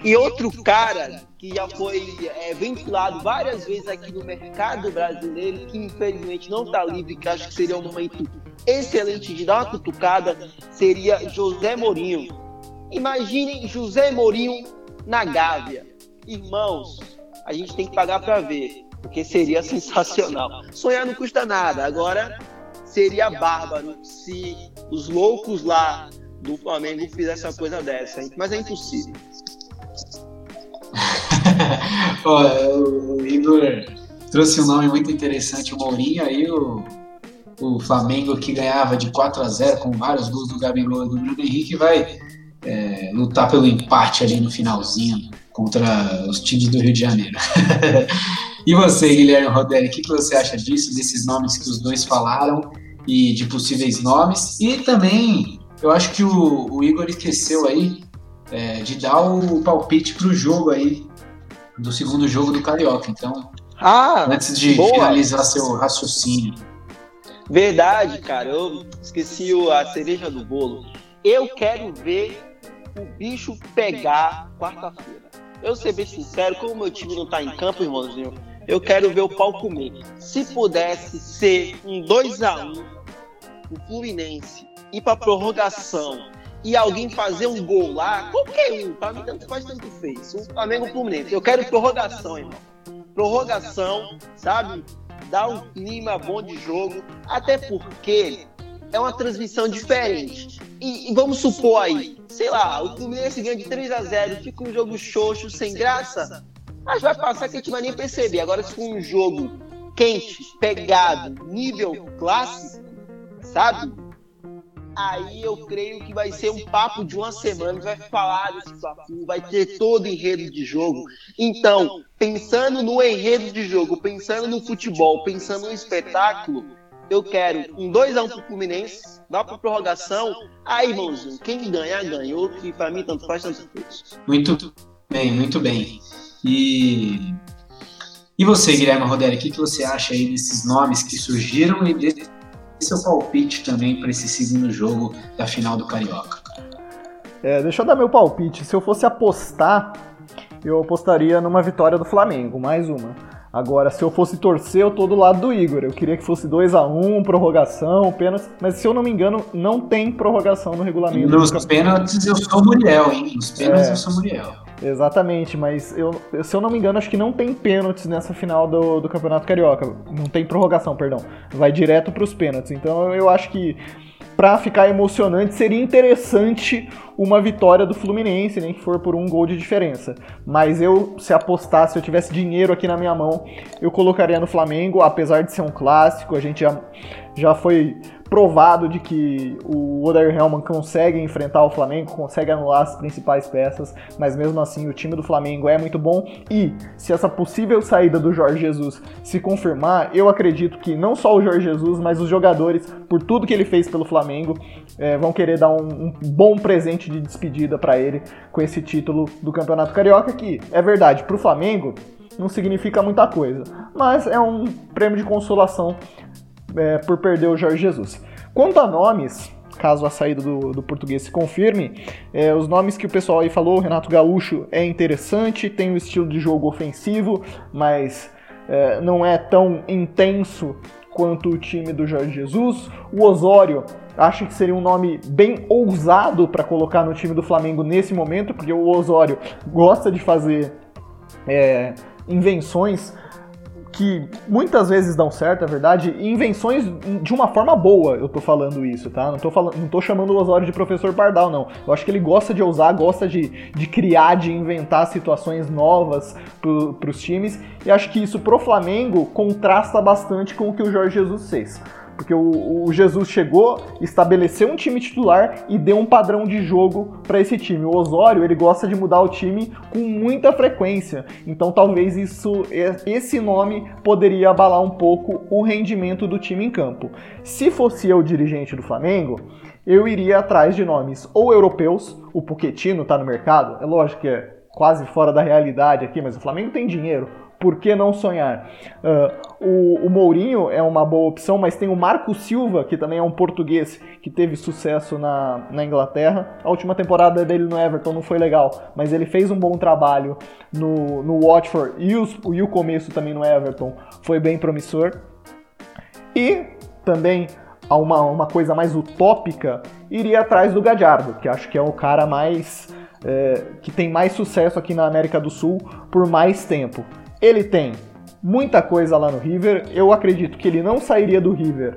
E outro cara que já foi é, ventilado várias vezes aqui no mercado brasileiro, que infelizmente não está livre, que acho que seria um momento excelente de dar uma cutucada, seria José Mourinho. Imaginem José Mourinho na Gávea. Irmãos, a gente tem que pagar para ver, porque seria sensacional. Sonhar não custa nada. Agora, seria bárbaro se os loucos lá do Flamengo fizessem uma coisa dessa. Mas é impossível. (laughs) Ó, o Igor trouxe um nome muito interessante, o Mourinho, aí o, o Flamengo que ganhava de 4 a 0 com vários gols do Gabigol e do Bruno Henrique vai é, lutar pelo empate ali no finalzinho contra os times do Rio de Janeiro. (laughs) e você, Guilherme Roderi, o que, que você acha disso, desses nomes que os dois falaram e de possíveis nomes? E também, eu acho que o, o Igor esqueceu aí é, de dar o palpite para o jogo aí do segundo jogo do Carioca. Então, ah, antes de boa. finalizar seu raciocínio. Verdade, cara. Eu esqueci a cereja do bolo. Eu quero ver o bicho pegar quarta-feira. Eu ser bem sincero, como o meu time não tá em campo, irmãozinho, eu quero ver o pau comer. Se pudesse ser um 2 a 1 o Fluminense ir pra prorrogação e alguém fazer um gol lá, qualquer um, para mim tanto faz, tanto fez. O Flamengo Fluminense. Eu quero prorrogação, irmão. Prorrogação, sabe? Dá um clima bom de jogo, até porque é uma transmissão diferente. E, e, vamos supor aí, sei lá, o Fluminense ganha de 3 a 0 fica um jogo xoxo, sem graça, mas vai passar que a gente vai nem perceber. Agora, se for um jogo quente, pegado, nível clássico, sabe? Aí eu creio que vai ser um papo de uma semana, vai falar desse desafio, vai ter todo enredo de jogo. Então, pensando no enredo de jogo, pensando no futebol, pensando no espetáculo, eu quero um 2x1 pro Fluminense, dá pra prorrogação. Aí, irmãozinho, quem ganhar, ganhou, que pra mim tanto faz, tanto faz. Muito bem, muito bem. E, e você, Guilherme Roderi, o que, você acha aí desses nomes que surgiram e seu palpite também para esse segundo jogo da final do Carioca. É, deixa eu dar meu palpite. Se eu fosse apostar, eu apostaria numa vitória do Flamengo, mais uma. Agora, se eu fosse torcer, eu tô do lado do Igor. Eu queria que fosse 2 a 1 um, prorrogação, pênalti. Mas se eu não me engano, não tem prorrogação no regulamento. Nos pênaltis eu sou Muriel, hein? Nos pênaltis é. eu sou Muriel. Exatamente, mas eu, se eu não me engano, acho que não tem pênaltis nessa final do, do Campeonato Carioca. Não tem prorrogação, perdão. Vai direto para os pênaltis. Então eu acho que para ficar emocionante, seria interessante uma vitória do Fluminense, nem que for por um gol de diferença. Mas eu, se apostasse, se eu tivesse dinheiro aqui na minha mão, eu colocaria no Flamengo, apesar de ser um clássico, a gente já, já foi provado de que o Oder Hellman consegue enfrentar o Flamengo, consegue anular as principais peças, mas mesmo assim o time do Flamengo é muito bom. E se essa possível saída do Jorge Jesus se confirmar, eu acredito que não só o Jorge Jesus, mas os jogadores, por tudo que ele fez pelo Flamengo, é, vão querer dar um, um bom presente de despedida para ele com esse título do Campeonato Carioca, que é verdade, para o Flamengo não significa muita coisa, mas é um prêmio de consolação é, por perder o Jorge Jesus. Quanto a nomes, caso a saída do, do português se confirme, é, os nomes que o pessoal aí falou, o Renato Gaúcho é interessante, tem um estilo de jogo ofensivo, mas é, não é tão intenso quanto o time do Jorge Jesus. O Osório acho que seria um nome bem ousado para colocar no time do Flamengo nesse momento, porque o Osório gosta de fazer é, invenções que muitas vezes dão certo, é verdade, e invenções de uma forma boa, eu tô falando isso, tá? Não tô, falando, não tô chamando o Osório de professor Pardal, não. Eu acho que ele gosta de ousar, gosta de, de criar, de inventar situações novas pro, pros times, e acho que isso pro Flamengo contrasta bastante com o que o Jorge Jesus fez. Porque o, o, Jesus chegou, estabeleceu um time titular e deu um padrão de jogo para esse time. O Osório, ele gosta de mudar o time com muita frequência. Então talvez isso esse nome poderia abalar um pouco o rendimento do time em campo. Se fosse eu dirigente do Flamengo, eu iria atrás de nomes ou europeus, o Pochettino está no mercado, é lógico que é quase fora da realidade aqui, mas o Flamengo tem dinheiro por que não sonhar? Uh, o, o, Mourinho é uma boa opção, mas tem o Marco Silva, que também é um português que teve sucesso na, na Inglaterra. A última temporada dele no Everton não foi legal, mas ele fez um bom trabalho no, no Watford e, os, e o começo também no Everton foi bem promissor. E também uma, uma coisa mais utópica, iria atrás do Gadiardo, que acho que é o cara mais. É, que tem mais sucesso aqui na América do Sul por mais tempo. Ele tem muita coisa lá no River. Eu acredito que ele não sairia do River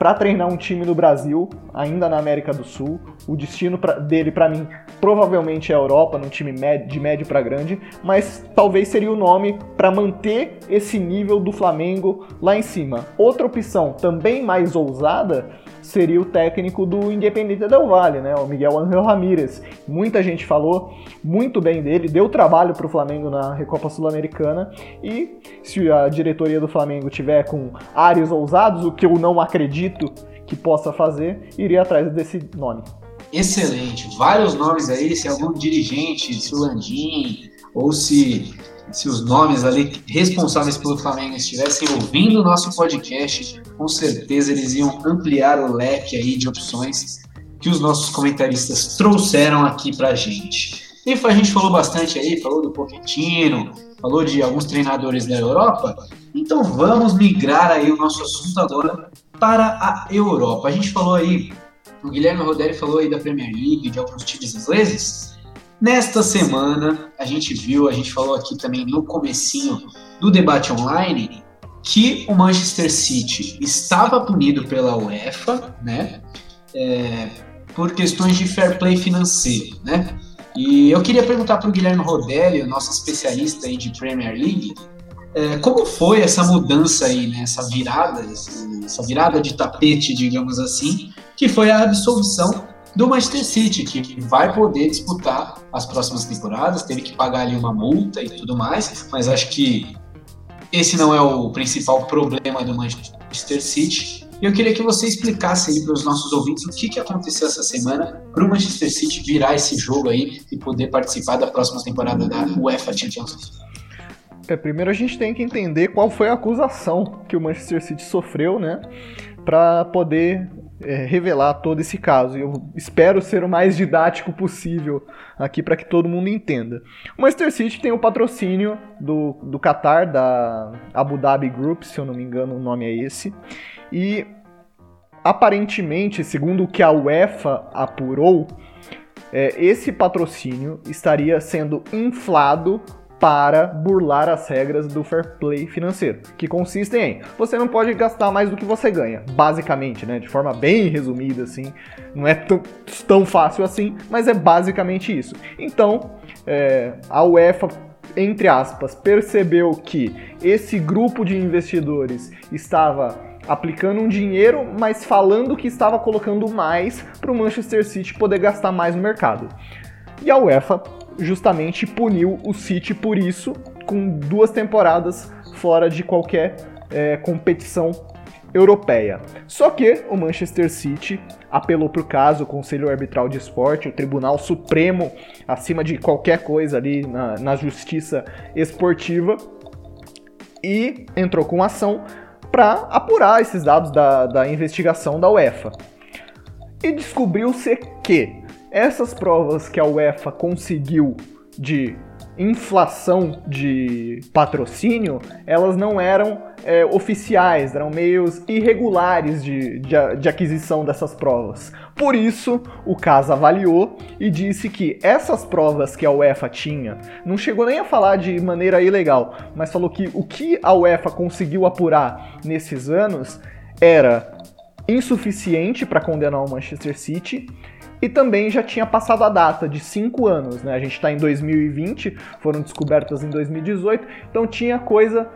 para treinar um time no Brasil, ainda na América do Sul. O destino pra, dele, para mim, provavelmente é a Europa, num time de médio para grande, mas talvez seria o nome para manter esse nível do Flamengo lá em cima. Outra opção, também mais ousada, seria o técnico do Independente Del Valle, né? O Miguel Angel Ramírez. Muita gente falou muito bem dele, deu trabalho para o Flamengo na Recopa Sul-Americana e se a diretoria do Flamengo tiver com áreas ousados, o que eu não acredito que possa fazer, iria atrás desse nome. Excelente, vários nomes aí, se algum dirigente, se o Landim ou se se os nomes ali responsáveis pelo Flamengo estivessem ouvindo o nosso podcast, com certeza eles iam ampliar o leque aí de opções que os nossos comentaristas trouxeram aqui pra gente. E a gente falou bastante aí, falou do Pochettino, falou de alguns treinadores da Europa, então vamos migrar aí o nosso assunto agora para a Europa. A gente falou aí, o Guilherme Roderi falou aí da Premier League, de alguns times ingleses, Nesta semana, a gente viu, a gente falou aqui também no comecinho do debate online, que o Manchester City estava punido pela UEFA, né, é, por questões de fair play financeiro, né. E eu queria perguntar para o Guilherme Rodelli, nosso especialista aí de Premier League, é, como foi essa mudança aí, né, essa virada, essa virada de tapete, digamos assim, que foi a absolvição do Manchester City, que vai poder disputar as próximas temporadas, teve que pagar ali uma multa e tudo mais, mas acho que esse não é o principal problema do Manchester City. Eu queria que você explicasse aí para os nossos ouvintes o que, que aconteceu essa semana para o Manchester City virar esse jogo aí e poder participar da próxima temporada da UEFA Champions League. É, primeiro a gente tem que entender qual foi a acusação que o Manchester City sofreu, né? Para poder é, revelar todo esse caso. E eu espero ser o mais didático possível aqui para que todo mundo entenda. O Manchester City tem o patrocínio do, do Qatar, da Abu Dhabi Group, se eu não me engano o nome é esse. E aparentemente, segundo o que a UEFA apurou, é, esse patrocínio estaria sendo inflado para burlar as regras do fair play financeiro, que consistem em você não pode gastar mais do que você ganha, basicamente, né? De forma bem resumida, assim. Não é tão fácil assim, mas é basicamente isso. Então, é, a UEFA entre aspas, percebeu que esse grupo de investidores estava aplicando um dinheiro, mas falando que estava colocando mais para o Manchester City poder gastar mais no mercado. E a UEFA justamente puniu o City por isso, com duas temporadas fora de qualquer é, competição europeia. Só que o Manchester City apelou para o caso, o Conselho Arbitral de Esporte, o Tribunal Supremo, acima de qualquer coisa ali na, na justiça esportiva, e entrou com ação para apurar esses dados da, da investigação da UEFA. E descobriu-se que essas provas que a UEFA conseguiu de inflação de patrocínio, elas não eram é, oficiais, eram meios irregulares de, de, de, aquisição dessas provas. Por isso, o CAS avaliou e disse que essas provas que a UEFA tinha, não chegou nem a falar de maneira ilegal, mas falou que o que a UEFA conseguiu apurar nesses anos era insuficiente para condenar o Manchester City e também já tinha passado a data de 5 anos, né? A gente está em 2020, foram descobertas em 2018, então tinha coisa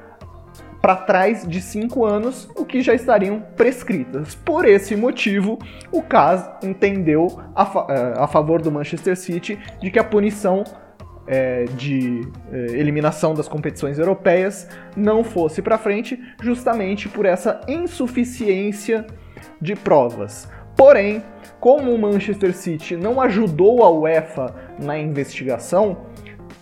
para trás de 5 anos, o que já estariam prescritas. Por esse motivo, o CAS entendeu a, fa eh, a favor do Manchester City de que a punição é, de é, eliminação das competições europeias não fosse para frente, justamente por essa insuficiência de provas. Porém, como o Manchester City não ajudou a UEFA na investigação,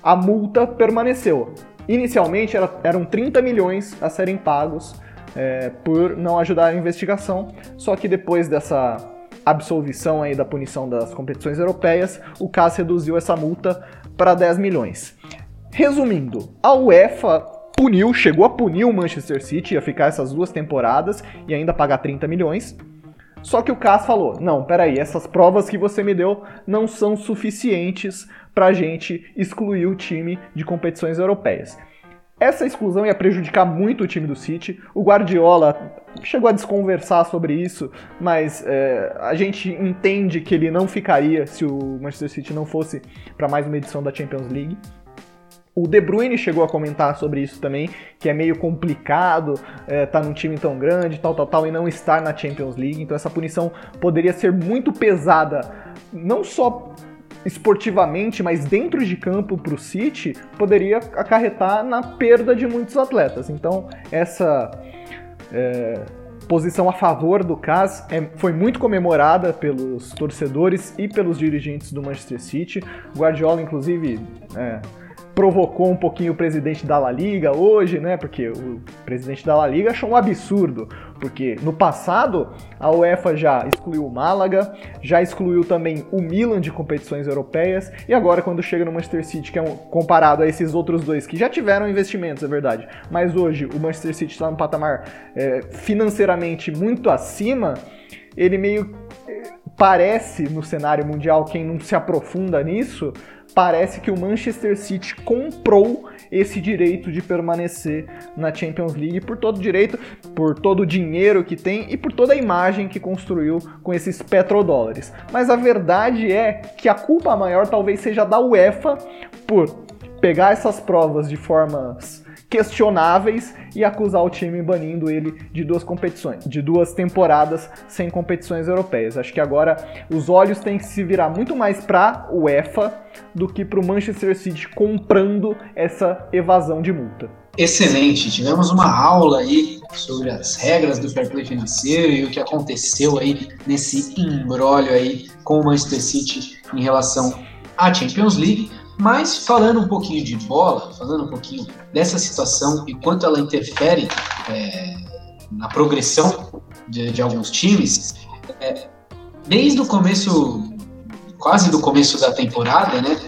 a multa permaneceu. Inicialmente era, eram 30 milhões a serem pagos é, por não ajudar a investigação, só que depois dessa absolvição aí da punição das competições europeias, o CAS reduziu essa multa para 10 milhões. Resumindo, a UEFA puniu, chegou a punir o Manchester City, a ficar essas duas temporadas e ainda pagar 30 milhões. Só que o CAS falou: não, peraí, essas provas que você me deu não são suficientes para a gente excluir o time de competições europeias. Essa exclusão ia prejudicar muito o time do City. O Guardiola chegou a desconversar sobre isso, mas é, a gente entende que ele não ficaria se o Manchester City não fosse para mais uma edição da Champions League. O De Bruyne chegou a comentar sobre isso também, que é meio complicado estar é, tá num time tão grande, tal, tal, tal, e não estar na Champions League. Então essa punição poderia ser muito pesada, não só esportivamente, mas dentro de campo para o City, poderia acarretar na perda de muitos atletas. Então essa é, posição a favor do CAS é, foi muito comemorada pelos torcedores e pelos dirigentes do Manchester City. Guardiola, inclusive, é, provocou um pouquinho o presidente da La Liga hoje, né? Porque o presidente da La Liga achou um absurdo, porque no passado a UEFA já excluiu o Málaga, já excluiu também o Milan de competições europeias, e agora quando chega no Manchester City, que é um, comparado a esses outros dois que já tiveram investimentos, é verdade, mas hoje o Manchester City está num patamar é, financeiramente muito acima, ele meio é, parece no cenário mundial, quem não se aprofunda nisso, parece que o Manchester City comprou esse direito de permanecer na Champions League por todo o direito, por todo o dinheiro que tem e por toda a imagem que construiu com esses petrodólares. Mas a verdade é que a culpa maior talvez seja da UEFA por pegar essas provas de formas questionáveis e acusar o time banindo ele de duas competições, de duas temporadas sem competições europeias. Acho que agora os olhos têm que se virar muito mais para o UEFA do que para o Manchester City comprando essa evasão de multa. Excelente, tivemos uma aula aí sobre as regras do fair play financeiro e o que aconteceu aí nesse embrólio aí com o Manchester City em relação à Champions League. Mas falando um pouquinho de bola, falando um pouquinho dessa situação e quanto ela interfere é, na progressão de, de alguns times, é, desde o começo, quase do começo da temporada, né?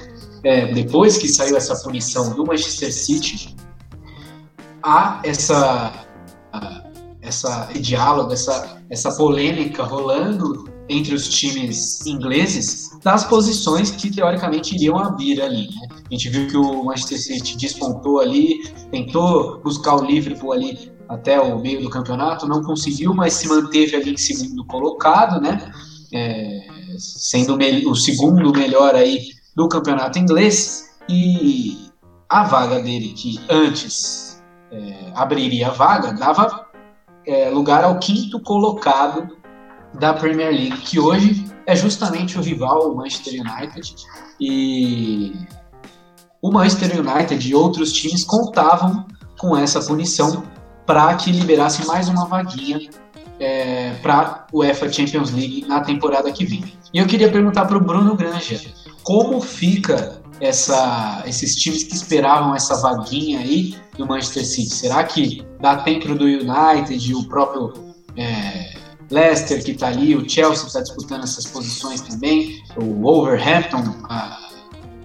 É, depois que saiu essa punição do Manchester City, há essa essa diálogo, essa, essa polêmica rolando entre os times ingleses das posições que teoricamente iriam abrir ali. Né? A gente viu que o Manchester City despontou ali, tentou buscar o Liverpool ali até o meio do campeonato, não conseguiu, mas se manteve ali em segundo colocado, né? É, sendo o segundo melhor aí do campeonato inglês e a vaga dele que antes é, abriria a vaga dava é, lugar ao quinto colocado da Premier League, que hoje é justamente o rival, o Manchester United. E o Manchester United e outros times contavam com essa punição para que liberasse mais uma vaguinha é, para o UEFA Champions League na temporada que vem. E eu queria perguntar para o Bruno Granja como fica essa, esses times que esperavam essa vaguinha aí do Manchester City. Será que dá tempo do United e o próprio é, Leicester que está ali, o Chelsea está disputando essas posições também, o Wolverhampton, a,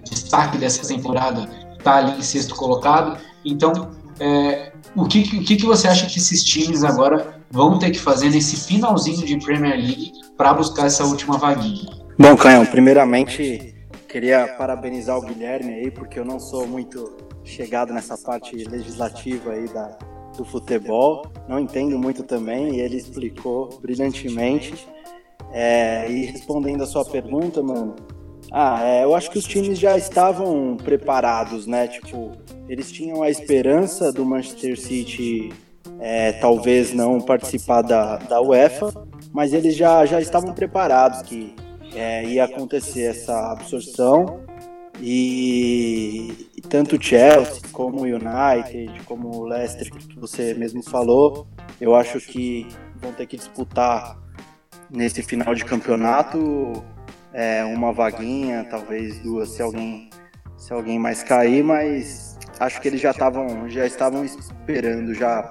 destaque dessa temporada, está ali em sexto colocado. Então, é, o, que, o que, você acha que esses times agora vão ter que fazer nesse finalzinho de Premier League para buscar essa última vaguinha? Bom, Canhão, primeiramente queria parabenizar o Guilherme aí, porque eu não sou muito chegado nessa parte legislativa aí da, do futebol, não entendo muito também, e ele explicou brilhantemente. É, e respondendo a sua pergunta, mano, ah, é, eu acho que os times já estavam preparados, né? Tipo, eles tinham a esperança do Manchester City é, talvez não participar da, da UEFA, mas eles já, já estavam preparados que é, ia acontecer essa absorção e, e tanto Chelsea como o United, como o Leicester, que você mesmo falou, eu acho que vão ter que disputar nesse final de campeonato é, uma vaguinha, talvez duas, se alguém, se alguém mais cair, mas acho que eles já estavam já estavam esperando já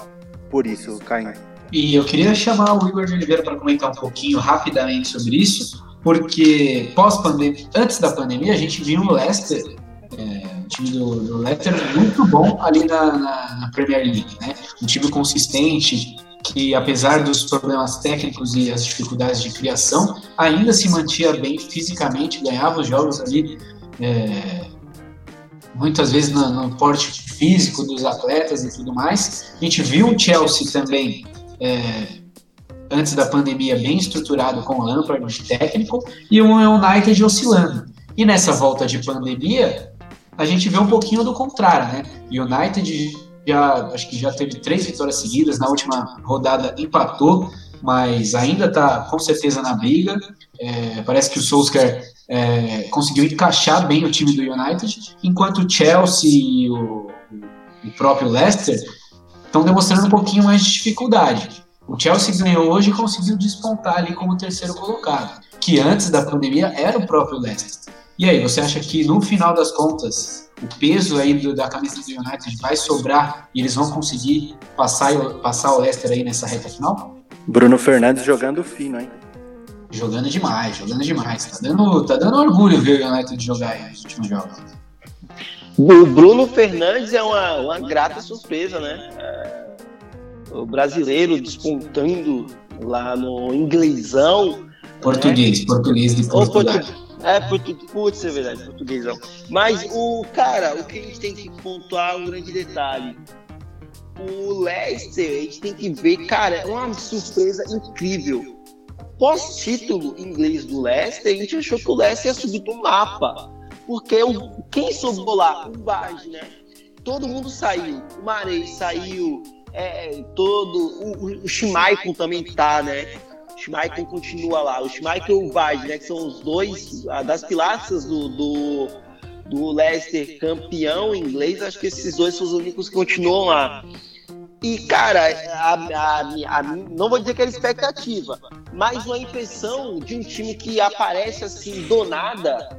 por isso, Caim. E eu queria chamar o Igor de Oliveira para comentar um pouquinho rapidamente sobre isso, porque pós-pandemia, antes da pandemia, a gente viu o Leicester, é, o time do, do, Leicester muito bom ali na, na, na, Premier League, né? Um time consistente, que apesar dos problemas técnicos e as dificuldades de criação, ainda se mantinha bem fisicamente, ganhava os jogos ali, é, muitas vezes no, no, porte físico dos atletas e tudo mais. A gente viu o Chelsea também é, antes da pandemia bem estruturado com o Lampard de técnico e o United oscilando. E nessa volta de pandemia, a gente vê um pouquinho do contrário, né? United já acho que já teve três vitórias seguidas, na última rodada empatou, mas ainda está com certeza na briga. É, parece que o Solskjaer é, conseguiu encaixar bem o time do United, enquanto o Chelsea e o, o próprio Leicester estão demonstrando um pouquinho mais de dificuldade. O Chelsea ganhou hoje e conseguiu despontar ali como terceiro colocado, que antes da pandemia era o próprio Leicester. E aí, você acha que no final das contas, o peso aí do, da camisa do United vai sobrar e eles vão conseguir passar, passar o Leicester aí nessa reta final? Bruno Fernandes jogando fino, hein? Jogando demais, jogando demais. Tá dando, tá dando orgulho ver o United jogar aí nos últimos jogos. O Bruno Fernandes é uma, uma grata surpresa, né? É o brasileiro despontando lá no inglesão. Português, né? português de Portugal. É, português, putz, é verdade, portuguesão. Mas o, cara, o que a gente tem que pontuar um grande detalhe. O Leicester, a gente tem que ver, cara, é uma surpresa incrível. Pós-título inglês do Leicester, a gente achou que o Leicester ia subir do mapa. Porque o, quem sobrou lá? O Bage, né? Todo mundo saiu. O Marei saiu, é, todo. O, o Schmeichel também tá, né? Schmeichel continua lá. O Schmeichel e o né? Que são os dois das pilastras do, do, do Leicester campeão inglês. Acho que esses dois são os únicos que continuam lá. E, cara, a, a, a, não vou dizer que era expectativa, mas uma impressão de um time que aparece assim do nada.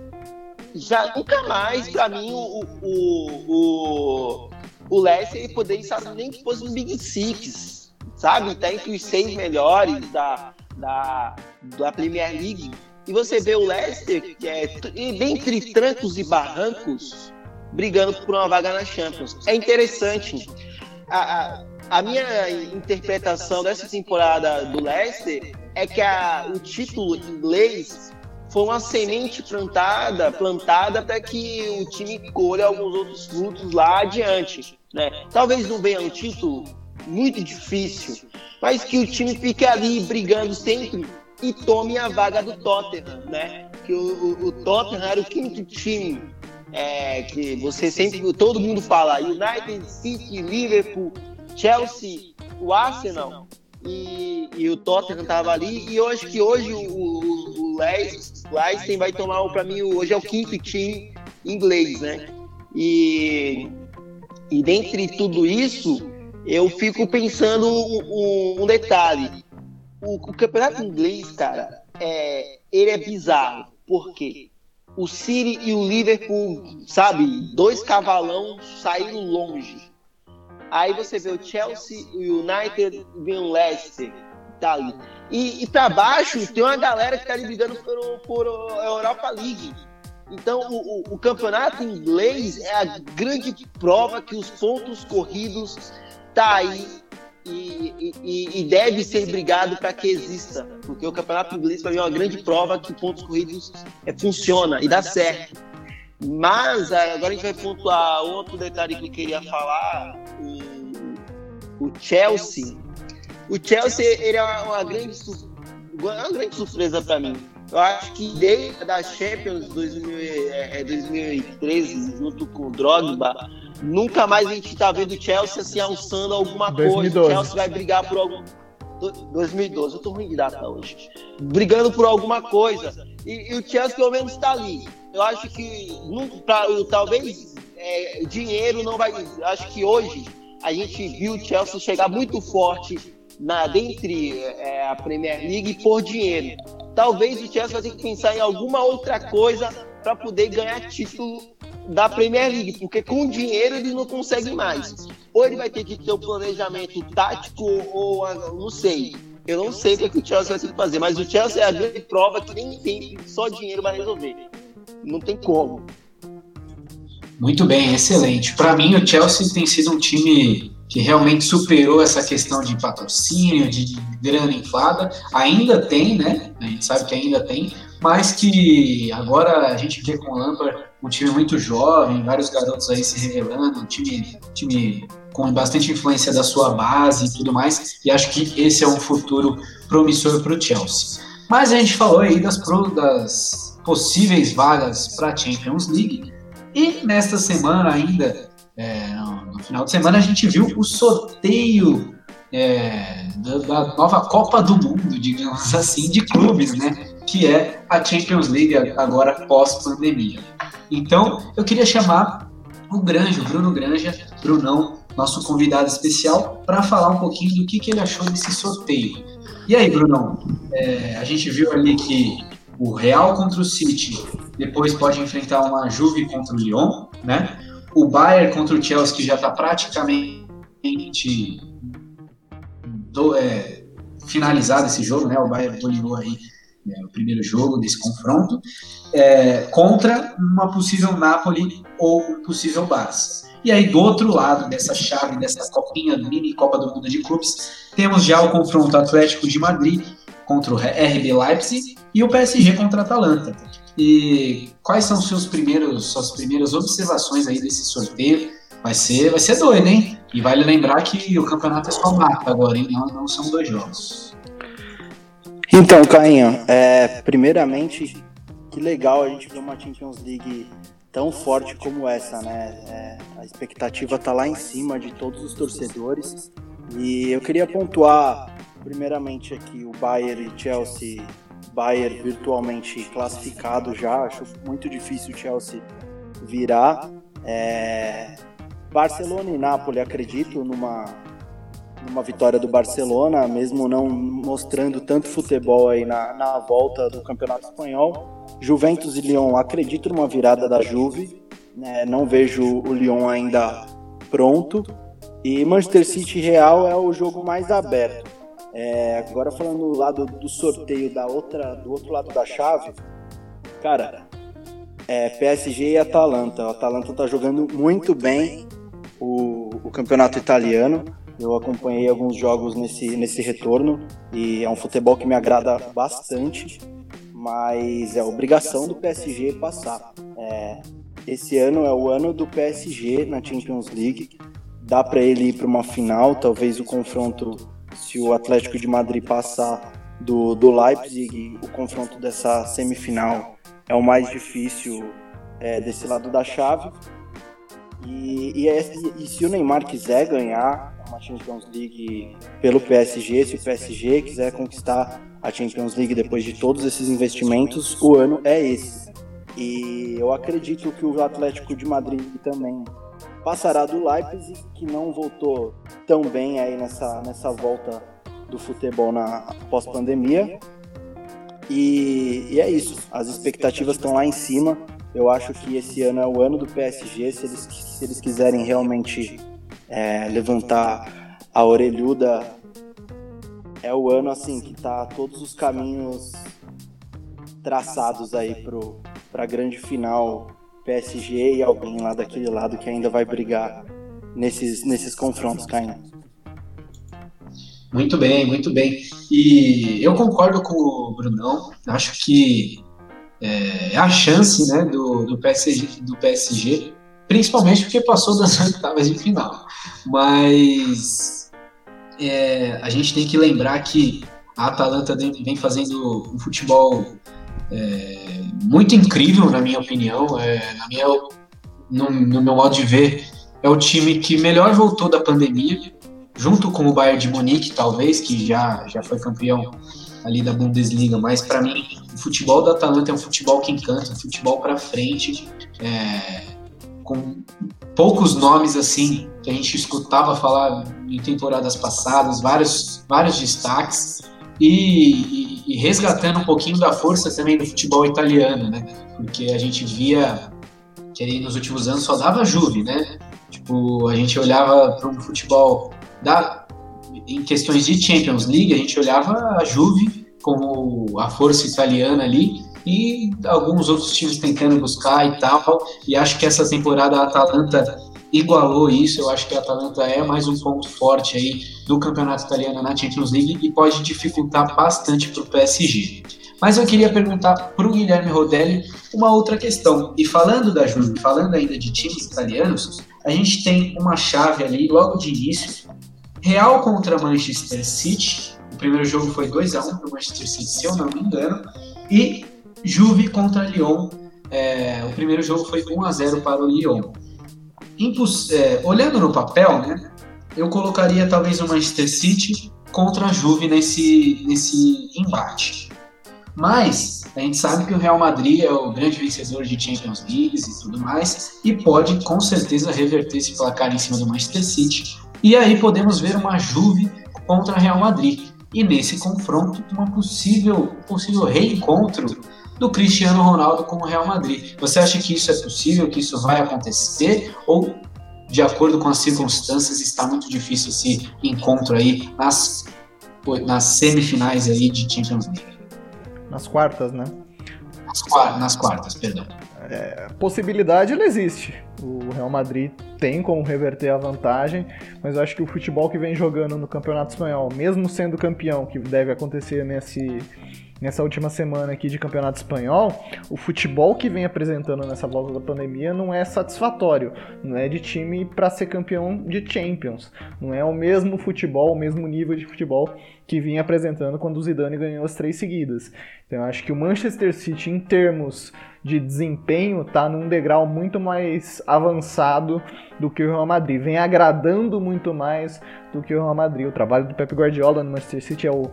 Já nunca mais, para mim, o, o, o, o Leicester poderia estar nem que fosse um Big Six, sabe? Tá entre os seis melhores da, da, da Premier League. E você vê o Leicester, que é dentre trancos e barrancos, brigando por uma vaga na Champions. É interessante. a, a, a, minha interpretação dessa temporada do Leicester é que a, o título inglês foi uma semente plantada, plantada para que o time colhe alguns outros frutos lá adiante. Né? Talvez não venha um título muito difícil, mas que o time fique ali brigando sempre e tome a vaga do Tottenham, né? Que o, o, o Tottenham era o quinto time é, que você sempre, todo mundo fala, United, City, Liverpool, Chelsea, o Arsenal e, e o Tottenham tava ali e eu acho que hoje o, o, o Leicester vai tomar para mim hoje é o quinto time inglês, né? E e dentre tudo isso eu fico pensando um, um detalhe. O, o, campeonato inglês, cara, é, ele é bizarro. Por quê? O City e o Liverpool, sabe, dois cavalão saíram longe. Aí você vê o Chelsea, o United e o Leicester, tá ali. E, e para baixo tem uma galera que tá ali brigando por, por Europa League. Então, o, o, campeonato inglês é a grande prova que os pontos corridos tá aí e, e, e deve ser brigado para que exista, porque o campeonato inglês para mim é uma grande prova que pontos corridos é, funciona e dá certo. Mas agora a gente vai pontuar outro detalhe que eu queria falar, o, o Chelsea. O Chelsea ele é uma, uma grande, uma grande surpresa para mim. Eu acho que desde a Champions 2000, é, 2013, junto com o Drogba, Nunca mais a gente tá vendo o Chelsea assim alçando alguma 2012. coisa. O Chelsea vai brigar por algum. 2012, eu tô ruim de data hoje. Brigando por alguma coisa. E, e o Chelsea pelo menos está ali. Eu acho que pra, talvez é, dinheiro não vai. Acho que hoje a gente viu o Chelsea chegar muito forte na dentre é, a Premier League por dinheiro. Talvez o Chelsea vai ter que pensar em alguma outra coisa para poder ganhar título da Premier League, porque com dinheiro ele não consegue mais. Ou ele vai ter que ter um planejamento tático, ou não sei. Eu não sei o que, é que o Chelsea vai ter que fazer, mas o Chelsea é a grande prova que nem tem só dinheiro vai resolver. Não tem como. Muito bem, excelente. Para mim, o Chelsea tem sido um time que realmente superou essa questão de patrocínio, de grana inflada. Ainda tem, né? A gente sabe que ainda tem, mas que agora a gente vê com o Lampard um time muito jovem, vários garotos aí se revelando, um time, time com bastante influência da sua base e tudo mais, e acho que esse é um futuro promissor para o Chelsea. Mas a gente falou aí das, das possíveis vagas para a Champions League, e nesta semana ainda, é, no final de semana, a gente viu o sorteio é, da, nova Copa do Mundo, digamos assim, de clubes, né? Que é a Champions League agora pós-pandemia. Então, eu queria chamar o Granja, o Bruno Granja, Brunão, nosso convidado especial, para falar um pouquinho do que, que ele achou desse sorteio. E aí, Brunão, é, a gente viu ali que o Real contra o City, depois pode enfrentar uma Juve contra o Lyon, né? O Bayern contra o Chelsea, que já está praticamente do, é, finalizado esse jogo, né? O Bayern dominou aí é, o primeiro jogo desse confronto, é, contra uma possível Napoli ou um possível Barça. E aí, do outro lado dessa chave, dessa copinha, mini Copa do Mundo de Clubes, temos já o confronto Atlético de Madrid contra o RB Leipzig e o PSG contra a Atalanta. E quais são seus primeiros, suas primeiras observações aí desse sorteio? Vai ser, vai ser doido, hein? E vale lembrar que o campeonato é só mata agora, hein? Não, não são dois jogos. Então, Cainho, é, primeiramente, que legal a gente ver uma Champions League tão forte como essa, né? É, a expectativa tá lá em cima de todos os torcedores. E eu queria pontuar, primeiramente, aqui o Bayern e Chelsea. Bayern virtualmente classificado já, acho muito difícil o Chelsea virar. É, Barcelona e Nápoles, acredito numa uma vitória do Barcelona, mesmo não mostrando tanto futebol aí na, na volta do Campeonato Espanhol. Juventus e Lyon, acredito numa virada da Juve, né? não vejo o Lyon ainda pronto. E Manchester City Real é o jogo mais aberto. É, agora falando do lado do sorteio da outra, do outro lado da chave, cara, é PSG e Atalanta. O Atalanta tá jogando muito bem. O, o campeonato italiano. Eu acompanhei alguns jogos nesse, nesse retorno e é um futebol que me agrada bastante, mas é obrigação do PSG passar. É, esse ano é o ano do PSG na Champions League. Dá para ele ir para uma final, talvez o confronto, se o Atlético de Madrid passar do, do Leipzig, o confronto dessa semifinal é o mais difícil é, desse lado da chave. E, e, é, e, se o Neymar quiser ganhar uma Champions League pelo PSG, se o PSG quiser conquistar a Champions League depois de todos esses investimentos, o ano é esse. E eu acredito que o Atlético de Madrid também passará do Leipzig, que não voltou tão bem aí nessa, nessa volta do futebol na pós-pandemia. E, e, é isso, as expectativas estão lá em cima. Eu acho que esse ano é o ano do PSG. Se eles, se eles quiserem realmente é, levantar a orelhuda, é o ano assim que tá todos os caminhos traçados aí para a grande final PSG e alguém lá daquele lado que ainda vai brigar nesses, nesses confrontos, Caio. Muito bem, muito bem. E eu concordo com o Brunão. Acho que é, é a chance né, do, do, PSG, do PSG, principalmente porque passou das oitavas de final. Mas é, a gente tem que lembrar que a Atalanta vem fazendo um futebol é, muito incrível, na minha opinião. É, na minha, no, no meu modo de ver, é o time que melhor voltou da pandemia junto com o Bayern de Munique, talvez, que já, já foi campeão ali da Bundesliga, mas para mim o futebol da Atalanta é um futebol que encanta, um futebol para frente, é, com poucos nomes assim que a gente escutava falar em temporadas passadas, vários, vários destaques e, e, resgatando um pouquinho da força também do futebol italiano, né? Porque a gente via que aí nos últimos anos só dava Juve, né? Tipo, a gente olhava para um futebol da, em questões de Champions League, a gente olhava a Juve como a força italiana ali e alguns outros times tentando buscar e tal. E acho que essa temporada a Atalanta igualou isso. Eu acho que a Atalanta é mais um ponto forte aí do campeonato italiano na Champions League e pode dificultar bastante para o PSG. Mas eu queria perguntar para o Guilherme Rodelli uma outra questão. E falando da Juve, falando ainda de times italianos, a gente tem uma chave ali logo de início Real contra Manchester City. O primeiro jogo foi 2 a 1 para o Manchester City, se eu não me engano. E Juve contra Lyon. É, o primeiro jogo foi 1 a 0 para o Lyon. Impus é, olhando no papel, né, eu colocaria talvez o Manchester City contra a Juve nesse, nesse embate. Mas a gente sabe que o Real Madrid é o grande vencedor de Champions Leagues e tudo mais, e pode com certeza reverter esse placar em cima do Manchester City e aí podemos ver uma Juve contra Real Madrid. E nesse confronto, uma possível, possível reencontro do Cristiano Ronaldo com o Real Madrid. Você acha que isso é possível, que isso vai acontecer? Ou, de acordo com as circunstâncias, está muito difícil esse encontro aí nas, nas semifinais aí de Champions League? Nas quartas, né? Nas, nas quartas, perdão. É, possibilidade ela existe. O Real Madrid tem como reverter a vantagem, mas eu acho que o futebol que vem jogando no Campeonato Espanhol, mesmo sendo campeão, que deve acontecer nesse, nessa última semana aqui de Campeonato Espanhol, o futebol que vem apresentando nessa volta da pandemia não é satisfatório, não é de time para ser campeão de Champions, não é o mesmo futebol, o mesmo nível de futebol que vinha apresentando quando o Zidane ganhou as três seguidas. Então eu acho que o Manchester City, em termos de desempenho, está num degrau muito mais avançado do que o Real Madrid. Vem agradando muito mais do que o Real Madrid. O trabalho do Pep Guardiola no Manchester City é o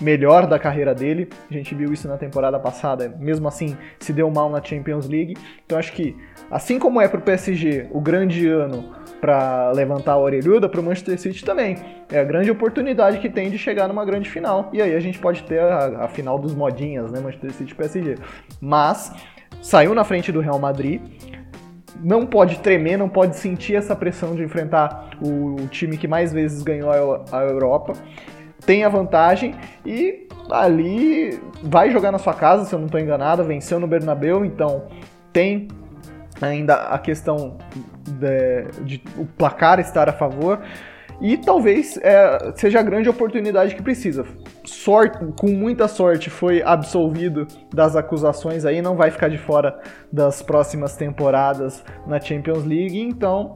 melhor da carreira dele. A gente viu isso na temporada passada, mesmo assim se deu mal na Champions League. Então acho que, assim como é para o PSG o grande ano para levantar a orelhuda para o Manchester City também. É a grande oportunidade que tem de chegar numa grande final. E aí a gente pode ter a, a final dos modinhas, né? Manchester City e PSG. Mas saiu na frente do Real Madrid. Não pode tremer, não pode sentir essa pressão de enfrentar o, time que mais vezes ganhou a Europa. Tem a vantagem e ali vai jogar na sua casa, se eu não estou enganado, venceu no Bernabeu, então tem ainda a questão de, de o placar estar a favor e talvez é, seja a grande oportunidade que precisa. Sorte, com muita sorte foi absolvido das acusações aí, não vai ficar de fora das próximas temporadas na Champions League, então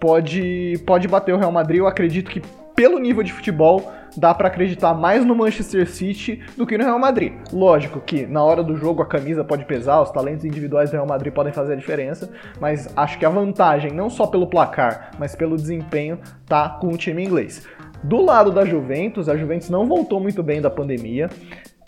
pode, pode bater o Real Madrid. Eu acredito que pelo nível de futebol dá para acreditar mais no Manchester City do que no Real Madrid. Lógico que na hora do jogo a camisa pode pesar, os talentos individuais do Real Madrid podem fazer a diferença, mas acho que a vantagem, não só pelo placar, mas pelo desempenho, tá com o time inglês. Do lado da Juventus, a Juventus não voltou muito bem da pandemia,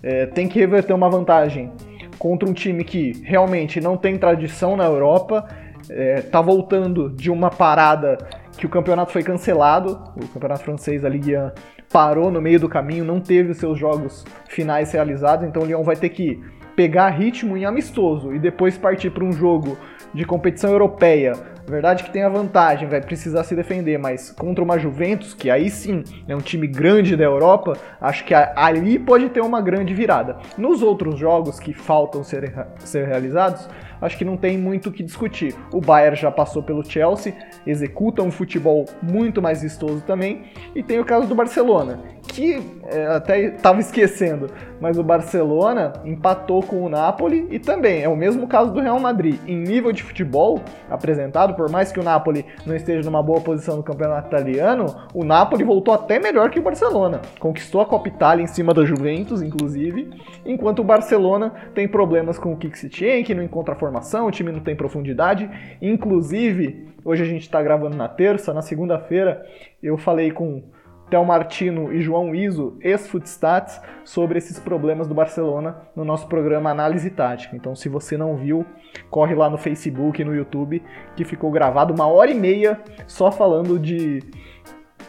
é, tem que reverter uma vantagem contra um time que realmente não tem tradição na Europa, é, tá voltando de uma parada que o campeonato foi cancelado, o campeonato francês, a Ligue 1, parou no meio do caminho, não teve os seus jogos finais realizados, então o Lyon vai ter que pegar ritmo em amistoso e depois partir para um jogo de competição europeia. Verdade que tem a vantagem, vai precisar se defender, mas contra uma Juventus, que aí sim é um time grande da Europa, acho que ali pode ter uma grande virada. Nos outros jogos que faltam ser, ser realizados, acho que não tem muito o que discutir. O Bayern já passou pelo Chelsea, executa um futebol muito mais vistoso também, e tem o caso do Barcelona, que é, até estava esquecendo, mas o Barcelona empatou com o Napoli e também é o mesmo caso do Real Madrid. Em nível de futebol apresentado, por mais que o Napoli não esteja numa boa posição no campeonato italiano, o Napoli voltou até melhor que o Barcelona. Conquistou a Copa Itália em cima da Juventus, inclusive, enquanto o Barcelona tem problemas com o Kik que não encontra formação, o time não tem profundidade. Inclusive, hoje a gente está gravando na terça, na segunda-feira eu falei com Theo Martino e João Iso, ex-Footstats, sobre esses problemas do Barcelona no nosso programa Análise Tática. Então, se você não viu, corre lá no Facebook e no YouTube, que ficou gravado uma hora e meia só falando de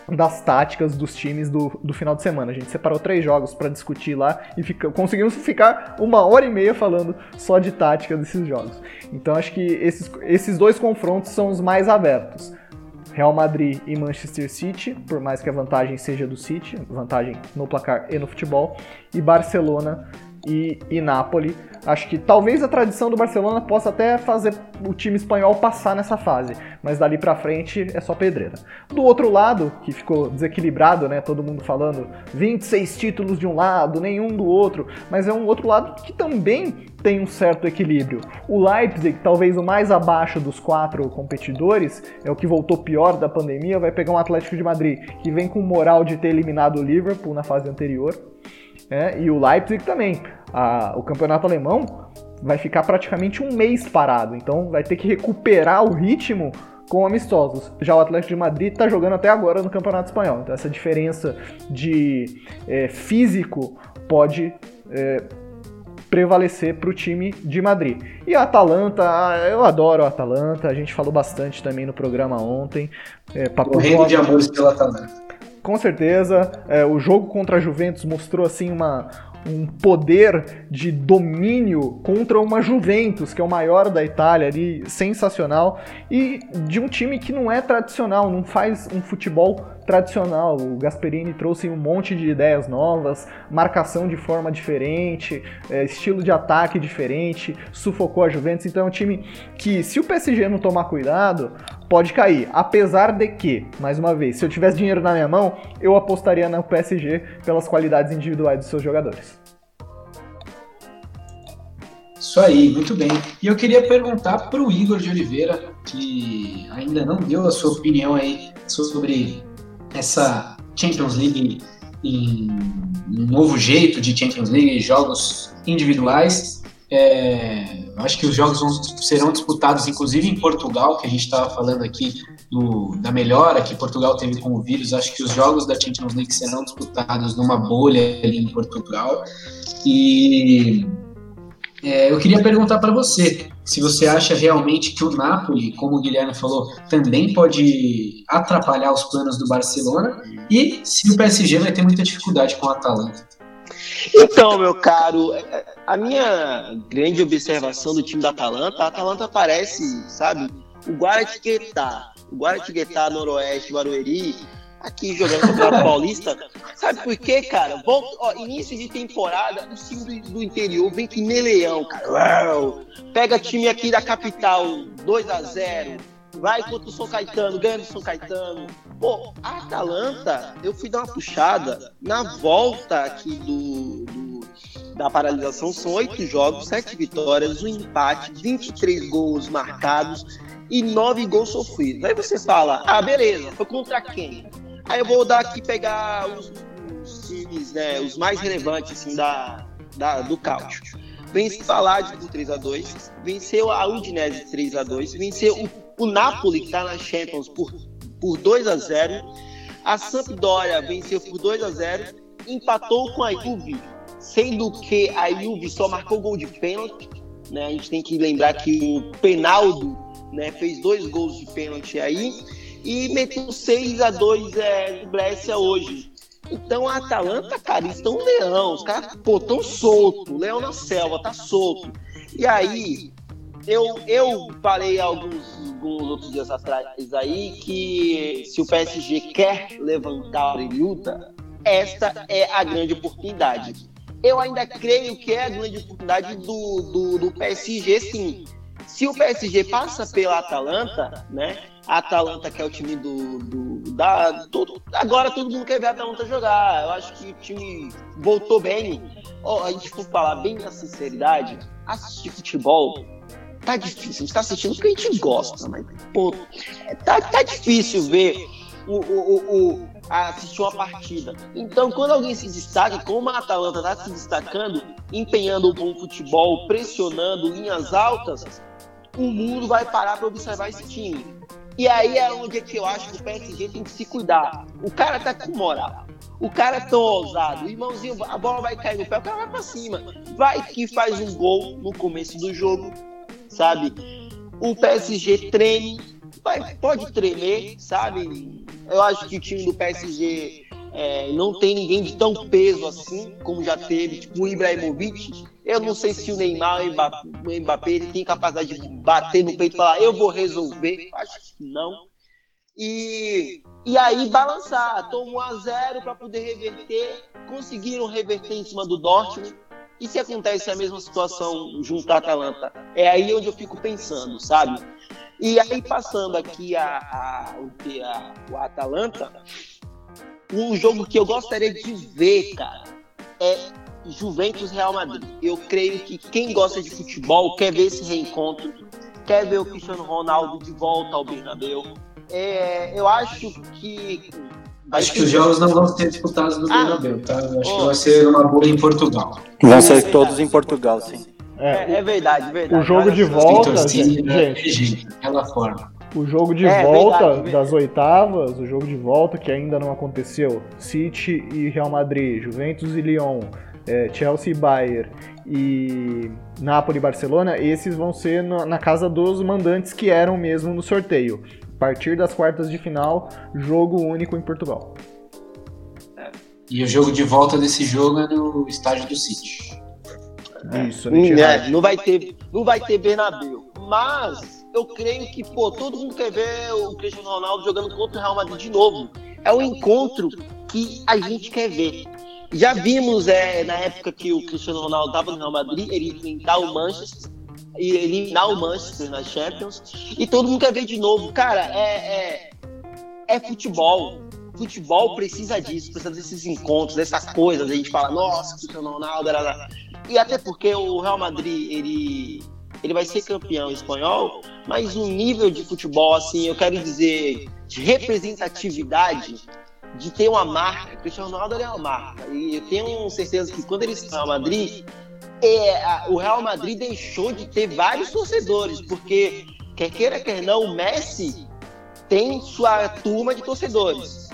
das táticas dos times do, do final de semana. A gente separou três jogos para discutir lá e fica, conseguimos ficar uma hora e meia falando só de tática desses jogos. Então acho que esses, esses dois confrontos são os mais abertos. Real Madrid e Manchester City, por mais que a vantagem seja do City, vantagem no placar e no futebol, e Barcelona e, e Napoli. Acho que talvez a tradição do Barcelona possa até fazer o time espanhol passar nessa fase, mas dali para frente é só pedreira. Do outro lado, que ficou desequilibrado, né, todo mundo falando 26 títulos de um lado, nenhum do outro, mas é um outro lado que também tem um certo equilíbrio. O Leipzig, talvez o mais abaixo dos quatro competidores, é o que voltou pior da pandemia, vai pegar um Atlético de Madrid que vem com moral de ter eliminado o Liverpool na fase anterior né? e o Leipzig também. A, o campeonato alemão vai ficar praticamente um mês parado, então vai ter que recuperar o ritmo com amistosos. Já o Atlético de Madrid está jogando até agora no Campeonato Espanhol, então essa diferença de é, físico pode é, prevalecer para o time de Madrid. E a Atalanta, ah, eu adoro a Atalanta, a gente falou bastante também no programa ontem. É, Morrendo de amores pela Atalanta. Com certeza, é, o jogo contra a Juventus mostrou assim uma, um poder de domínio contra uma Juventus, que é o maior da Itália ali, sensacional, e de um time que não é tradicional, não faz um futebol tradicional. O Gasperini trouxe um monte de ideias novas, marcação de forma diferente, é, estilo de ataque diferente, sufocou a Juventus. Então é um time que, se o PSG não tomar cuidado, pode cair. Apesar de que, mais uma vez, se eu tivesse dinheiro na minha mão, eu apostaria no PSG pelas qualidades individuais dos seus jogadores. Isso aí, muito bem. E eu queria perguntar para o Igor de Oliveira, que ainda não deu a sua opinião aí sobre essa Champions League em um novo jeito de Champions League, jogos individuais. É, acho que os jogos vão, serão disputados, inclusive em Portugal, que a gente estava falando aqui do, da melhora que Portugal teve com o vírus. Acho que os jogos da Champions League serão disputados numa bolha ali em Portugal. E é, eu queria perguntar para você se você acha realmente que o Napoli, como o Guilherme falou, também pode atrapalhar os planos do Barcelona e se o PSG vai ter muita dificuldade com o Atalanta. Então, meu caro, a minha grande observação do time da Atalanta, a Atalanta parece, sabe, o Guaratinguetá, o Guaratinguetá Noroeste Barueri, aqui jogando no Campeonato Paulista. Sabe por quê, cara? Volta, ó, início de temporada, o time do, do interior vem que nem leão, cara. Uau! Pega time aqui da capital, 2 a 0 vai contra o São Caetano, ganha do São Caetano. Pô, a Atalanta, eu fui dar uma puxada na volta aqui do, do da paralisação, são oito jogos, sete vitórias, um empate, 23 gols marcados e nove gols sofridos. Aí você fala, ah, beleza, foi contra quem? Aí eu vou dar aqui pegar os, os times, né, os mais relevantes assim, da, da, do cálcio. Venceu a Lazio por 3x2, venceu a Udinese 3x2, venceu o, o Napoli, que está na Champions, por, por 2x0. A Sampdoria venceu por 2x0, empatou com a Juve, sendo que a Juve só marcou gol de pênalti. Né? A gente tem que lembrar que o Penaldo né, fez dois gols de pênalti aí e meteu 6 a 2 é, no Brescia hoje. Então a Atalanta, cara, estão leão. Os caras, pô, tão solto. Leão na selva, tá solto. E aí, eu, eu falei alguns, alguns outros dias atrás aí que se o PSG quer levantar a brilhuta, esta é a grande oportunidade. Eu ainda creio que é a grande oportunidade do, do, do PSG, sim. Se o PSG passa pela Atalanta, né? A Atalanta, que é o time do. do da, todo, agora todo mundo quer ver a Atalanta jogar. Eu acho que o time voltou bem. Oh, a gente for falar bem na sinceridade, assistir futebol tá difícil. A gente tá assistindo porque a gente gosta, mas, pô, tá, tá difícil ver o, o, o, assistir uma partida. Então, quando alguém se destaca, como a Atalanta está se destacando, empenhando um bom futebol, pressionando linhas altas, o mundo vai parar para observar esse time. E aí é onde é que eu acho que o PSG tem que se cuidar. O cara tá com moral. O cara é tão ousado. O irmãozinho, a bola vai cair no pé, o cara vai pra cima. Vai que faz um gol no começo do jogo, sabe? O PSG treme, vai, pode tremer, sabe? Eu acho que o time do PSG é, não tem ninguém de tão peso assim, como já teve, tipo o Ibrahimovic. Eu não sei se o Neymar o Mbappé ele tem capacidade de bater no peito e falar, eu vou resolver. Acho que não. E, e aí balançar. Tomou a zero para poder reverter. Conseguiram reverter em cima do Dortmund. E se acontece a mesma situação junto à Atalanta? É aí onde eu fico pensando, sabe? E aí, passando aqui a, a, a, a, Atalanta, um jogo que eu gostaria de ver, cara, é Juventus Real Madrid. Eu creio que quem gosta de futebol quer ver esse reencontro, quer ver o Cristiano Ronaldo de volta ao Bernabéu. É, eu acho que Acho que os jogos não vão ser disputados no ah, Bernabéu, tá? Acho oh. que vai ser uma boa em Portugal. Vão ser todos em Portugal, sim. É, é verdade, verdade. O jogo de volta, gente, gente, daquela forma. O jogo de é, volta verdade, das oitavas, o jogo de volta que ainda não aconteceu, City e Real Madrid, Juventus e Lyon, é, Chelsea e Bayern e Napoli e Barcelona, esses vão ser na, na casa dos mandantes que eram mesmo no sorteio. A partir das quartas de final, jogo único em Portugal. E o jogo de volta desse jogo é no estádio do City. Isso, é, não vai ter, não vai ter Bernabéu, mas eu creio que, pô, todo mundo quer ver o Cristiano Ronaldo jogando contra o Real Madrid de novo. É o encontro que a gente quer ver. Já vimos é, na época que o Cristiano Ronaldo estava no Real Madrid, ele enfrentar o Manchester e eliminar o Manchester na Champions. E todo mundo quer ver de novo. Cara, é, é, é futebol. Futebol precisa disso, precisa desses encontros, dessas coisas. A gente fala, nossa, Cristiano Ronaldo. Era... E até porque o Real Madrid, ele ele vai ser campeão espanhol, mas o nível de futebol, assim, eu quero dizer, de representatividade, de ter uma marca. Cristiano Ronaldo é uma marca. E eu tenho certeza que quando ele se Real Madrid, é, a, o Real Madrid deixou de ter vários torcedores, porque quer queira, quer não, o Messi tem sua turma de torcedores.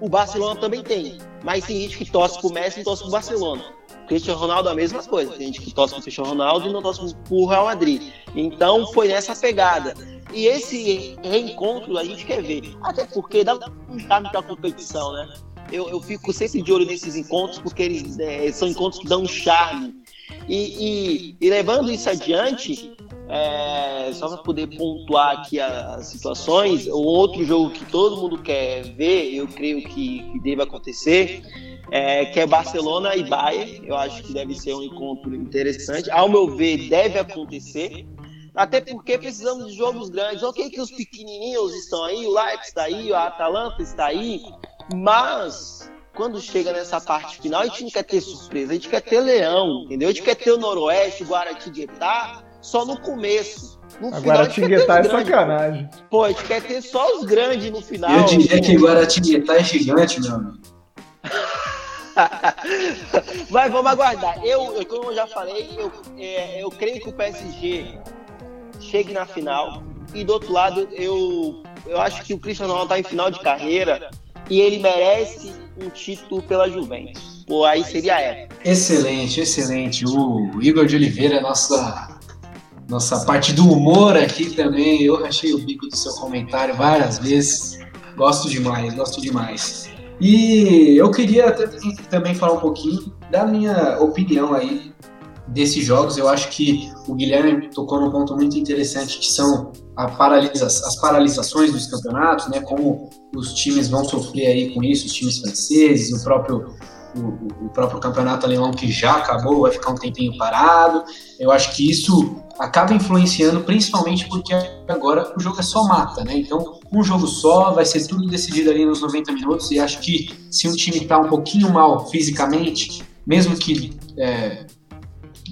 O Barcelona também tem, mas tem gente que torce pro Messi e torce pro Barcelona. Cristiano Ronaldo a mesma coisa. Tem gente que torce pro Cristiano Ronaldo e não torce pro Real Madrid. Então foi nessa pegada. E esse reencontro a gente quer ver. Até porque dá um charme pra competição, né? Eu, eu fico sempre de olho nesses encontros, porque eles é, são encontros que dão um charme. E, e, e levando isso adiante, é, só para poder pontuar aqui as situações, o outro jogo que todo mundo quer ver, eu creio que, que deve acontecer, é, que é Barcelona e Bayern. Eu acho que deve ser um encontro interessante. Ao meu ver, deve acontecer. Até porque precisamos de jogos grandes. Ok que os pequenininhos estão aí, o Leipzig está aí, o Atalanta está aí, mas quando chega nessa parte final, a gente não quer ter surpresa, a gente quer ter leão, entendeu? A gente quer ter o Noroeste, o Guaratinguetá, só no começo. No Agora Guaratinguetá é sacanagem. Pô, a gente quer ter só os grandes no final. Eu diria que Guaratinguetá é gigante, meu amigo. (laughs) Mas vamos aguardar. Eu, eu, como eu já falei, eu, é, eu creio que o PSG chegue na final. E do outro lado, eu, eu acho que o Cristiano Ronaldo está em final de carreira e ele merece um título pela Juventus. Pô, aí seria épico. Excelente, excelente. O Igor de Oliveira, nossa nossa parte do humor aqui também. Eu achei o bico do seu comentário várias vezes. Gosto demais, gosto demais. E eu queria também falar um pouquinho da minha opinião aí desses jogos. Eu acho que o Guilherme tocou num ponto muito interessante, que são paralisa as paralisações dos campeonatos, né? Como os times vão sofrer aí com isso, os times franceses, o próprio o, o, próprio campeonato alemão que já acabou, vai ficar um tempinho parado. Eu acho que isso acaba influenciando, principalmente porque agora o jogo é só mata, né? Então, um jogo só, vai ser tudo decidido ali nos 90 minutos. E acho que se um time está um pouquinho mal fisicamente, mesmo que é,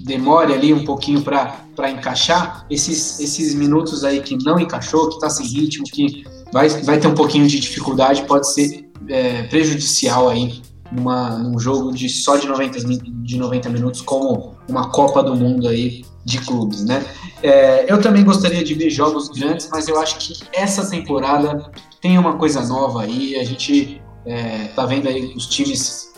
demore ali um pouquinho para encaixar, esses, esses minutos aí que não encaixou, que está sem ritmo, que vai, vai ter um pouquinho de dificuldade, pode ser é, prejudicial aí numa, num jogo de só de 90, de 90 minutos, como uma Copa do Mundo aí de clubes, né? É, eu também gostaria de ver jogos grandes, mas eu acho que essa temporada tem uma coisa nova aí. A gente é, tá vendo aí os times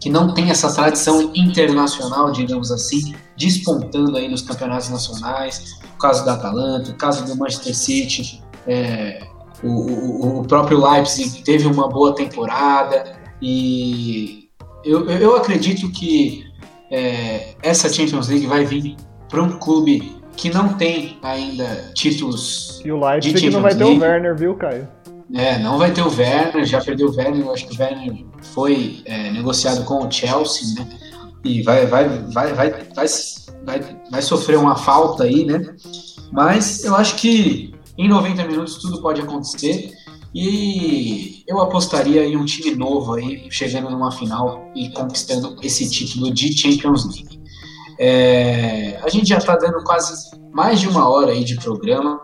que não tem essa tradição internacional, digamos assim, despontando aí nos campeonatos nacionais. O caso da Atalanta, o caso do Manchester City, é, o, o, o próprio Leipzig teve uma boa temporada. E eu, eu acredito que é, essa Champions League vai vir para um clube que não tem ainda títulos. E o Leipzig não vai ter o Werner, viu, Caio? É, não vai ter o Werner, já perdeu o Werner, eu acho que o Werner foi é, negociado com o Chelsea, né? E vai, vai, vai, vai, vai, vai, vai sofrer uma falta aí, né? Mas eu acho que em 90 minutos tudo pode acontecer. E eu apostaria em um time novo aí, chegando numa final e conquistando esse título de Champions League. É, a gente já está dando quase mais de uma hora aí de programa,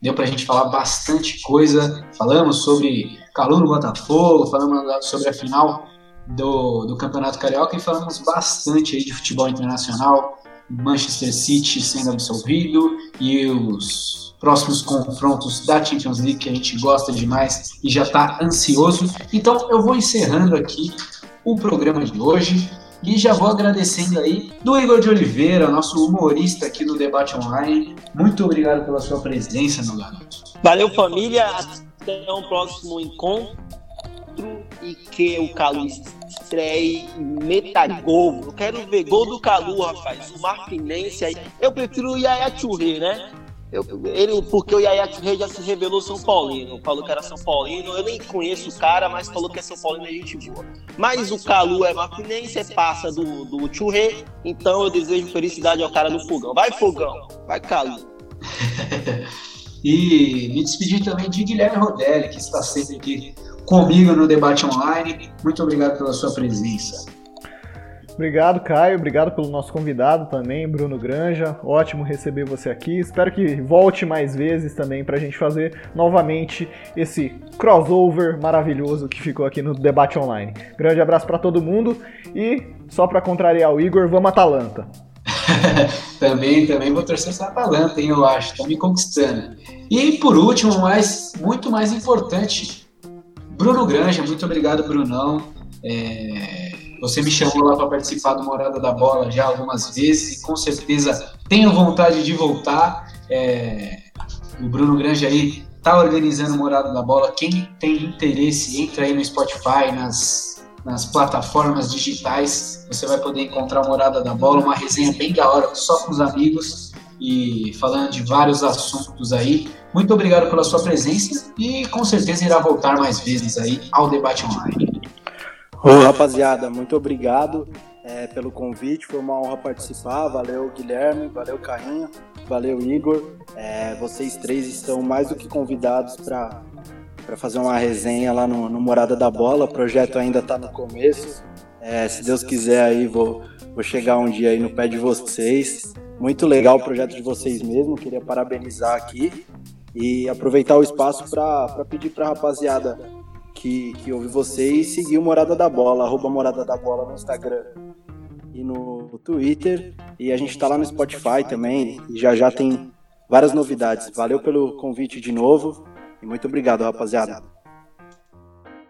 deu para a gente falar bastante coisa. Falamos sobre Calu no Botafogo, falamos sobre a final do, do Campeonato Carioca e falamos bastante aí de futebol internacional, Manchester City sendo absolvido e os próximos confrontos da Champions League que a gente gosta demais e já está ansioso. Então eu vou encerrando aqui o programa de hoje e já vou agradecendo aí do Igor de Oliveira, nosso humorista aqui no Debate Online. Muito obrigado pela sua presença, meu garoto. Valeu, família. Até um próximo encontro e que o Calu estreie meta gol. Eu quero ver gol do Calu, rapaz. O Marfinense aí. Eu prefiro o Yaya Churri, né? Eu, ele, porque o Yaya Touré já se revelou São Paulino. Falou que era São Paulino. Eu nem conheço o cara, mas falou que é São Paulino e gente boa. Mas o Calu é mafinense, é passa do, do Churré. Então eu desejo felicidade ao cara do Fogão. Vai, Fogão. Vai, Calu. (laughs) e me despedir também de Guilherme Rodelli, que está sempre aqui comigo no debate online. Muito obrigado pela sua presença. Obrigado, Caio. Obrigado pelo nosso convidado também, Bruno Granja. Ótimo receber você aqui. Espero que volte mais vezes também para a gente fazer novamente esse crossover maravilhoso que ficou aqui no debate online. Grande abraço para todo mundo e só para contrariar o Igor, vamos Atalanta. (laughs) também, também vou torcer para Atalanta, hein, eu acho. Tá me conquistando. E por último, mas muito mais importante, Bruno Granja. Muito obrigado, Brunão. É você me chamou lá para participar do Morada da Bola já algumas vezes e com certeza tenho vontade de voltar. É, o Bruno Grande aí tá organizando Morada da Bola. Quem tem interesse, entra aí no Spotify, nas, nas plataformas digitais. Você vai poder encontrar Morada da Bola, uma resenha bem da hora, só com os amigos. e falando de vários assuntos aí. Muito obrigado pela sua presença e com certeza irá voltar mais vezes aí ao debate online. Ô, rapaziada, muito obrigado é, pelo convite, foi uma honra participar. Valeu, Guilherme, valeu, Carrinho, valeu, Igor. É, vocês três estão mais do que convidados para fazer uma resenha lá no, no, Morada da Bola. O projeto ainda está no começo. É, se Deus quiser, aí vou, vou chegar um dia aí no pé de vocês. Muito legal o projeto de vocês mesmo, queria parabenizar aqui e aproveitar o espaço para pedir para a rapaziada que, que ouve vocês seguir o Morada da Bola, arroba Morada da Bola no Instagram e no Twitter. E a gente está lá no Spotify também e já já tem várias novidades. Valeu pelo convite de novo e muito obrigado, rapaziada.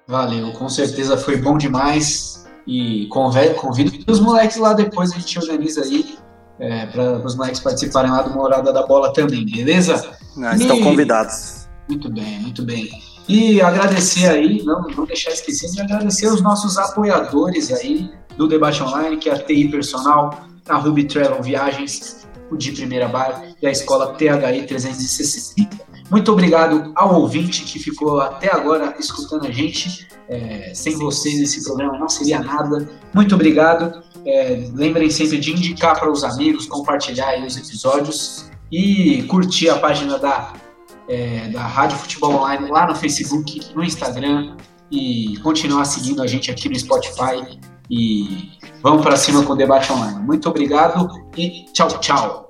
Valeu, com certeza foi bom demais. E convido os moleques lá depois, a gente organiza aí é, para os moleques participarem lá do Morada da Bola também, beleza? Ah, estão convidados. Muito bem, muito bem. E agradecer aí, não, não deixar esquecer de agradecer os nossos apoiadores aí do Debate Online, que é a TI Personal, a Ruby Travel Viagens, o de Primeira Bar e a Escola THI 360. Muito obrigado ao ouvinte que ficou até agora escutando a gente. É, sem vocês esse programa não seria nada. Muito obrigado. É, lembrem sempre de indicar para os amigos, compartilhar os episódios e curtir a página da, é, da Rádio Futebol Online lá no Facebook, no Instagram e continuar seguindo a gente aqui no Spotify. E vamos para cima com o debate online. Muito obrigado e tchau, tchau.